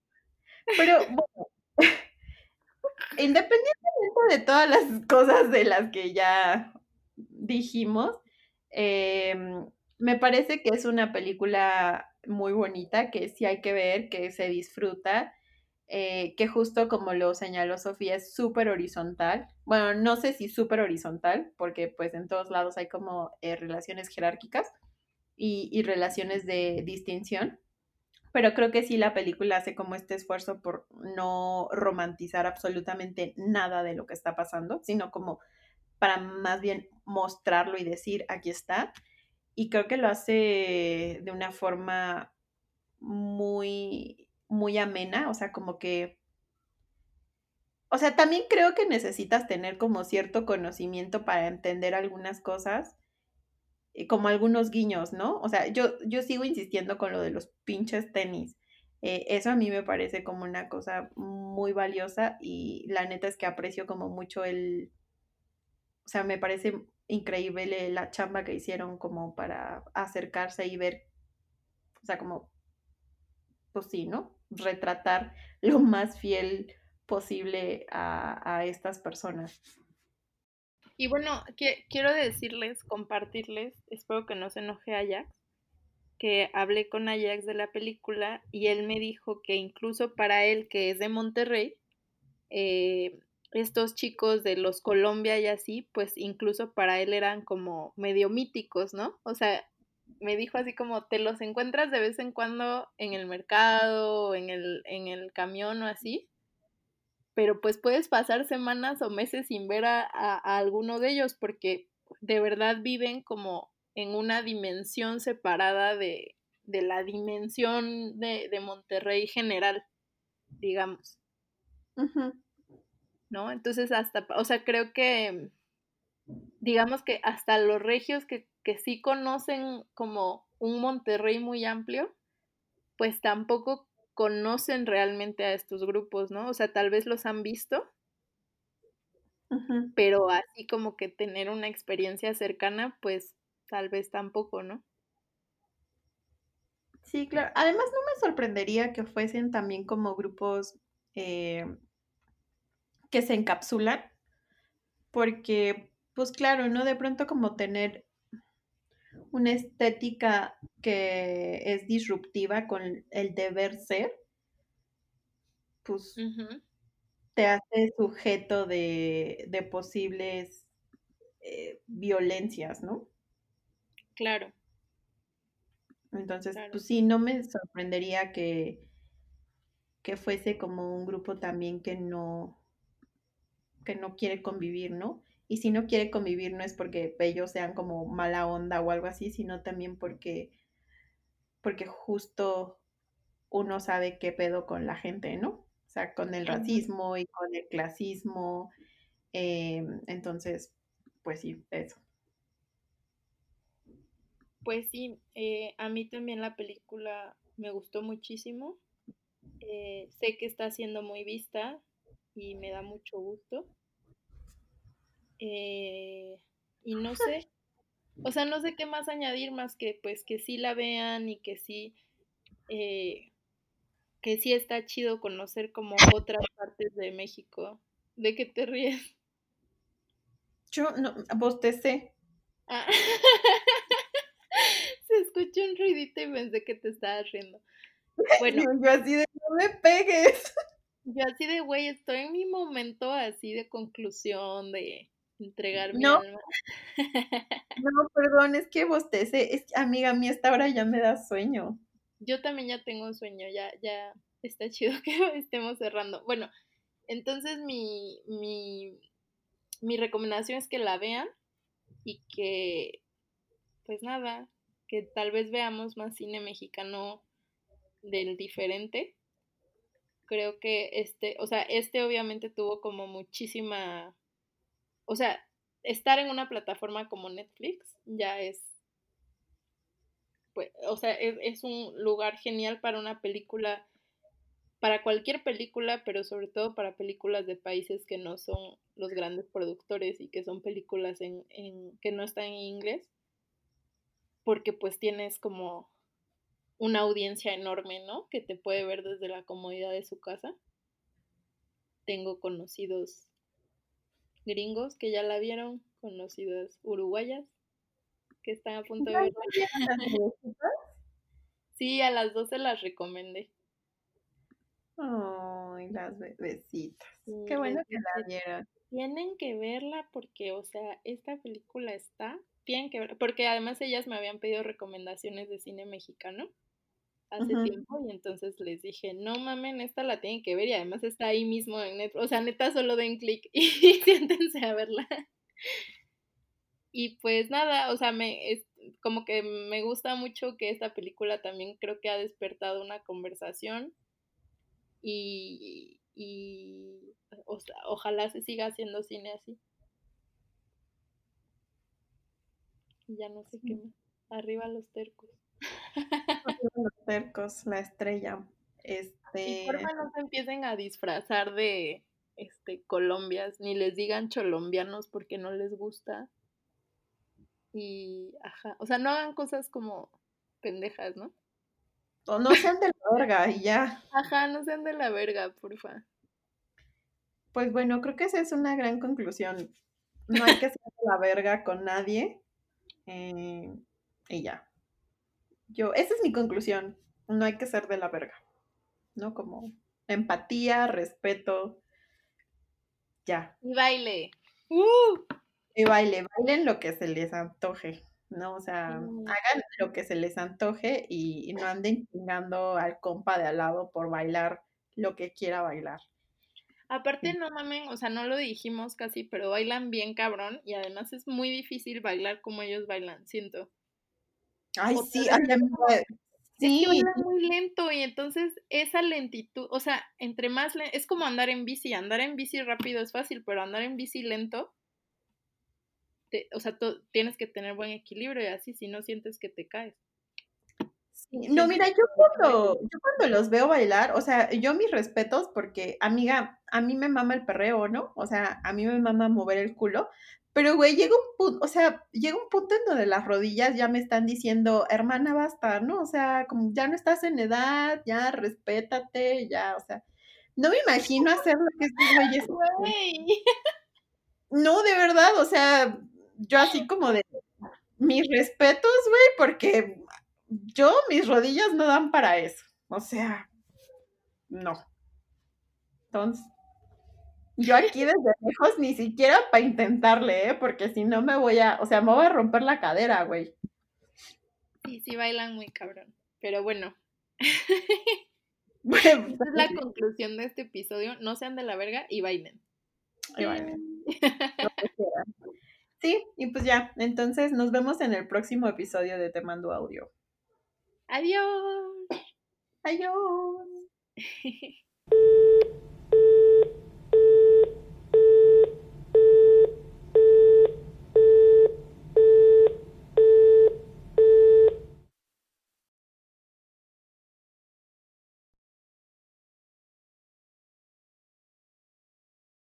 Speaker 1: Pero bueno, independientemente de todas las cosas de las que ya dijimos, eh, me parece que es una película muy bonita, que sí hay que ver, que se disfruta, eh, que justo como lo señaló Sofía, es súper horizontal. Bueno, no sé si súper horizontal, porque pues en todos lados hay como eh, relaciones jerárquicas y, y relaciones de distinción, pero creo que sí la película hace como este esfuerzo por no romantizar absolutamente nada de lo que está pasando, sino como para más bien mostrarlo y decir, aquí está y creo que lo hace de una forma muy, muy amena, o sea, como que... O sea, también creo que necesitas tener como cierto conocimiento para entender algunas cosas, eh, como algunos guiños, ¿no? O sea, yo, yo sigo insistiendo con lo de los pinches tenis. Eh, eso a mí me parece como una cosa muy valiosa y la neta es que aprecio como mucho el, o sea, me parece increíble la chamba que hicieron como para acercarse y ver, o sea, como, pues sí, ¿no? Retratar lo más fiel posible a, estas personas.
Speaker 2: Y bueno, quiero decirles, compartirles, espero que no se enoje Ajax, que hablé con Ajax de la película y él me dijo que incluso para él, que es de Monterrey, eh, estos chicos de los Colombia y así, pues incluso para él eran como medio míticos, ¿no? O sea, me dijo así como te los encuentras de vez en cuando en el mercado, en el, en el camión o así, pero pues puedes pasar semanas o meses sin ver a, a, alguno de ellos porque de verdad viven como en una dimensión separada de, de la dimensión de, de, Monterrey general, digamos. ¿No? Entonces hasta, o sea, creo que, digamos que hasta los regios que, que sí conocen como un Monterrey muy amplio, pues tampoco conocen realmente a estos grupos, ¿no? O sea, tal vez los han visto, pero así como que tener una experiencia cercana, pues tal vez tampoco, ¿no?
Speaker 1: Sí, claro. Además, no me sorprendería que fuesen también como grupos eh, que se encapsulan, porque, pues claro, ¿no? De pronto como tener una estética que es disruptiva con el deber ser, pues te hace sujeto de, de posibles eh, violencias, ¿no?
Speaker 2: Claro.
Speaker 1: Entonces, pues sí, no me sorprendería que, que fuese como un grupo también que no, que no quiere convivir, ¿no? Y si no quiere convivir no es porque ellos sean como mala onda o algo así, sino también porque, porque justo uno sabe qué pedo con la gente, ¿no? O sea, con el racismo y con el clasismo. Em, entonces, pues sí, eso.
Speaker 2: Pues sí, eh, a mí también la película me gustó muchísimo. Eh, sé que está siendo muy vista y me da mucho gusto. Eh, y no sé, o sea, no sé qué más añadir más que pues que sí la vean y que sí, eh, que sí está chido conocer como otras partes de México. ¿De qué te ríes?
Speaker 1: Yo no, bostecé. Ah.
Speaker 2: Se escuchó un ruidito y pensé que te estabas riendo.
Speaker 1: Bueno. Yo así de no me pegues.
Speaker 2: Yo así de güey, estoy en mi momento así de conclusión de entregar mi
Speaker 1: no.
Speaker 2: alma.
Speaker 1: No, perdón, es que bostece, es amiga mía, esta hora ya me da sueño.
Speaker 2: Yo también ya tengo un sueño, ya, ya está chido que estemos cerrando. Bueno, entonces mi, mi, mi recomendación es que la vean y que, pues nada, que tal vez veamos más cine mexicano del diferente. Creo que este, o sea, este obviamente tuvo como muchísima o sea, estar en una plataforma como Netflix ya es, pues, o sea, es, un lugar genial para una película, para cualquier película, pero sobre todo para películas de países que no son los grandes productores y que son películas en, en que no están en inglés, porque pues tienes como una audiencia enorme, ¿no? Que te puede ver desde la comodidad de su casa. Tengo conocidos gringos que ya la vieron, conocidas uruguayas que están a punto de verla. sí, a las dos se las recomendé.
Speaker 1: Ay, las bebecitas. Qué bueno que la vieron.
Speaker 2: Tienen que verla porque, o sea, esta película está, tienen que verla, porque además ellas me habían pedido recomendaciones de cine mexicano hace tiempo y entonces les dije, no mamen, esta la tienen que ver y además está ahí mismo en Netflix, o sea, neta solo den clic y siéntense a verla. Y pues nada, o sea, me es, como que me gusta mucho que esta película también creo que ha despertado una conversación y, y o sea, ojalá se siga haciendo cine así. Y ya no sé qué más. Arriba los tercos.
Speaker 1: Los cercos, la estrella. Este.
Speaker 2: Y porfa no se empiecen a disfrazar de este colombias, ni les digan colombianos porque no les gusta. Y ajá, o sea, no hagan cosas como pendejas, ¿no?
Speaker 1: O no sean de la verga y ya.
Speaker 2: Ajá, no sean de la verga, porfa.
Speaker 1: Pues bueno, creo que esa es una gran conclusión. No hay que ser de la verga con nadie. Eh, y ya. Yo, esa es mi conclusión. No hay que ser de la verga. ¿No? Como empatía, respeto. ya.
Speaker 2: Y baile. ¡Uh!
Speaker 1: Y baile, bailen lo que se les antoje, ¿no? O sea,
Speaker 2: Mm.
Speaker 1: hagan lo que se les antoje y, y no anden chingando al compa de al lado por bailar lo que quiera bailar.
Speaker 2: Aparte, no mamen, o sea, no lo dijimos casi, pero bailan bien cabrón y además es muy difícil bailar como ellos bailan, siento.
Speaker 1: Ay,
Speaker 2: O
Speaker 1: sí, ay,
Speaker 2: Es
Speaker 1: sí,
Speaker 2: que bailan muy lento y entonces esa lentitud, o sea, entre más le- es como andar en bici, andar en bici rápido es fácil, pero andar en bici lento, te- o sea, tienes que tener buen equilibrio y así, si no sientes que te caes.
Speaker 1: sí. No, mira, yo cuando, yo cuando los veo bailar, o sea, yo mis respetos porque, amiga, a mí me mama el perreo, ¿no? O sea, a mí me mama mover el culo, pero, güey, llega un punto, o sea, llega un punto en donde las rodillas ya me están diciendo, hermana, basta, ¿no? O sea, como ya no estás en edad, ya respétate, ya, o sea, no me imagino hacer lo que estos güeyes. No, de verdad, o sea, yo así como de mis respetos, güey, porque yo, mis rodillas no dan para eso. O sea, no. Entonces, yo aquí desde lejos ni siquiera para intentarle, ¿eh? Porque si no me voy a, o sea, me voy a romper la cadera, güey.
Speaker 2: Sí, sí bailan muy cabrón. Pero bueno,
Speaker 1: Bueno,
Speaker 2: esa es la conclusión de este episodio. No sean de la verga y bailen.
Speaker 1: ahí bailen. Sí, y pues ya, entonces nos vemos en el próximo episodio de Te Mando Audio.
Speaker 2: Adiós.
Speaker 1: Adiós.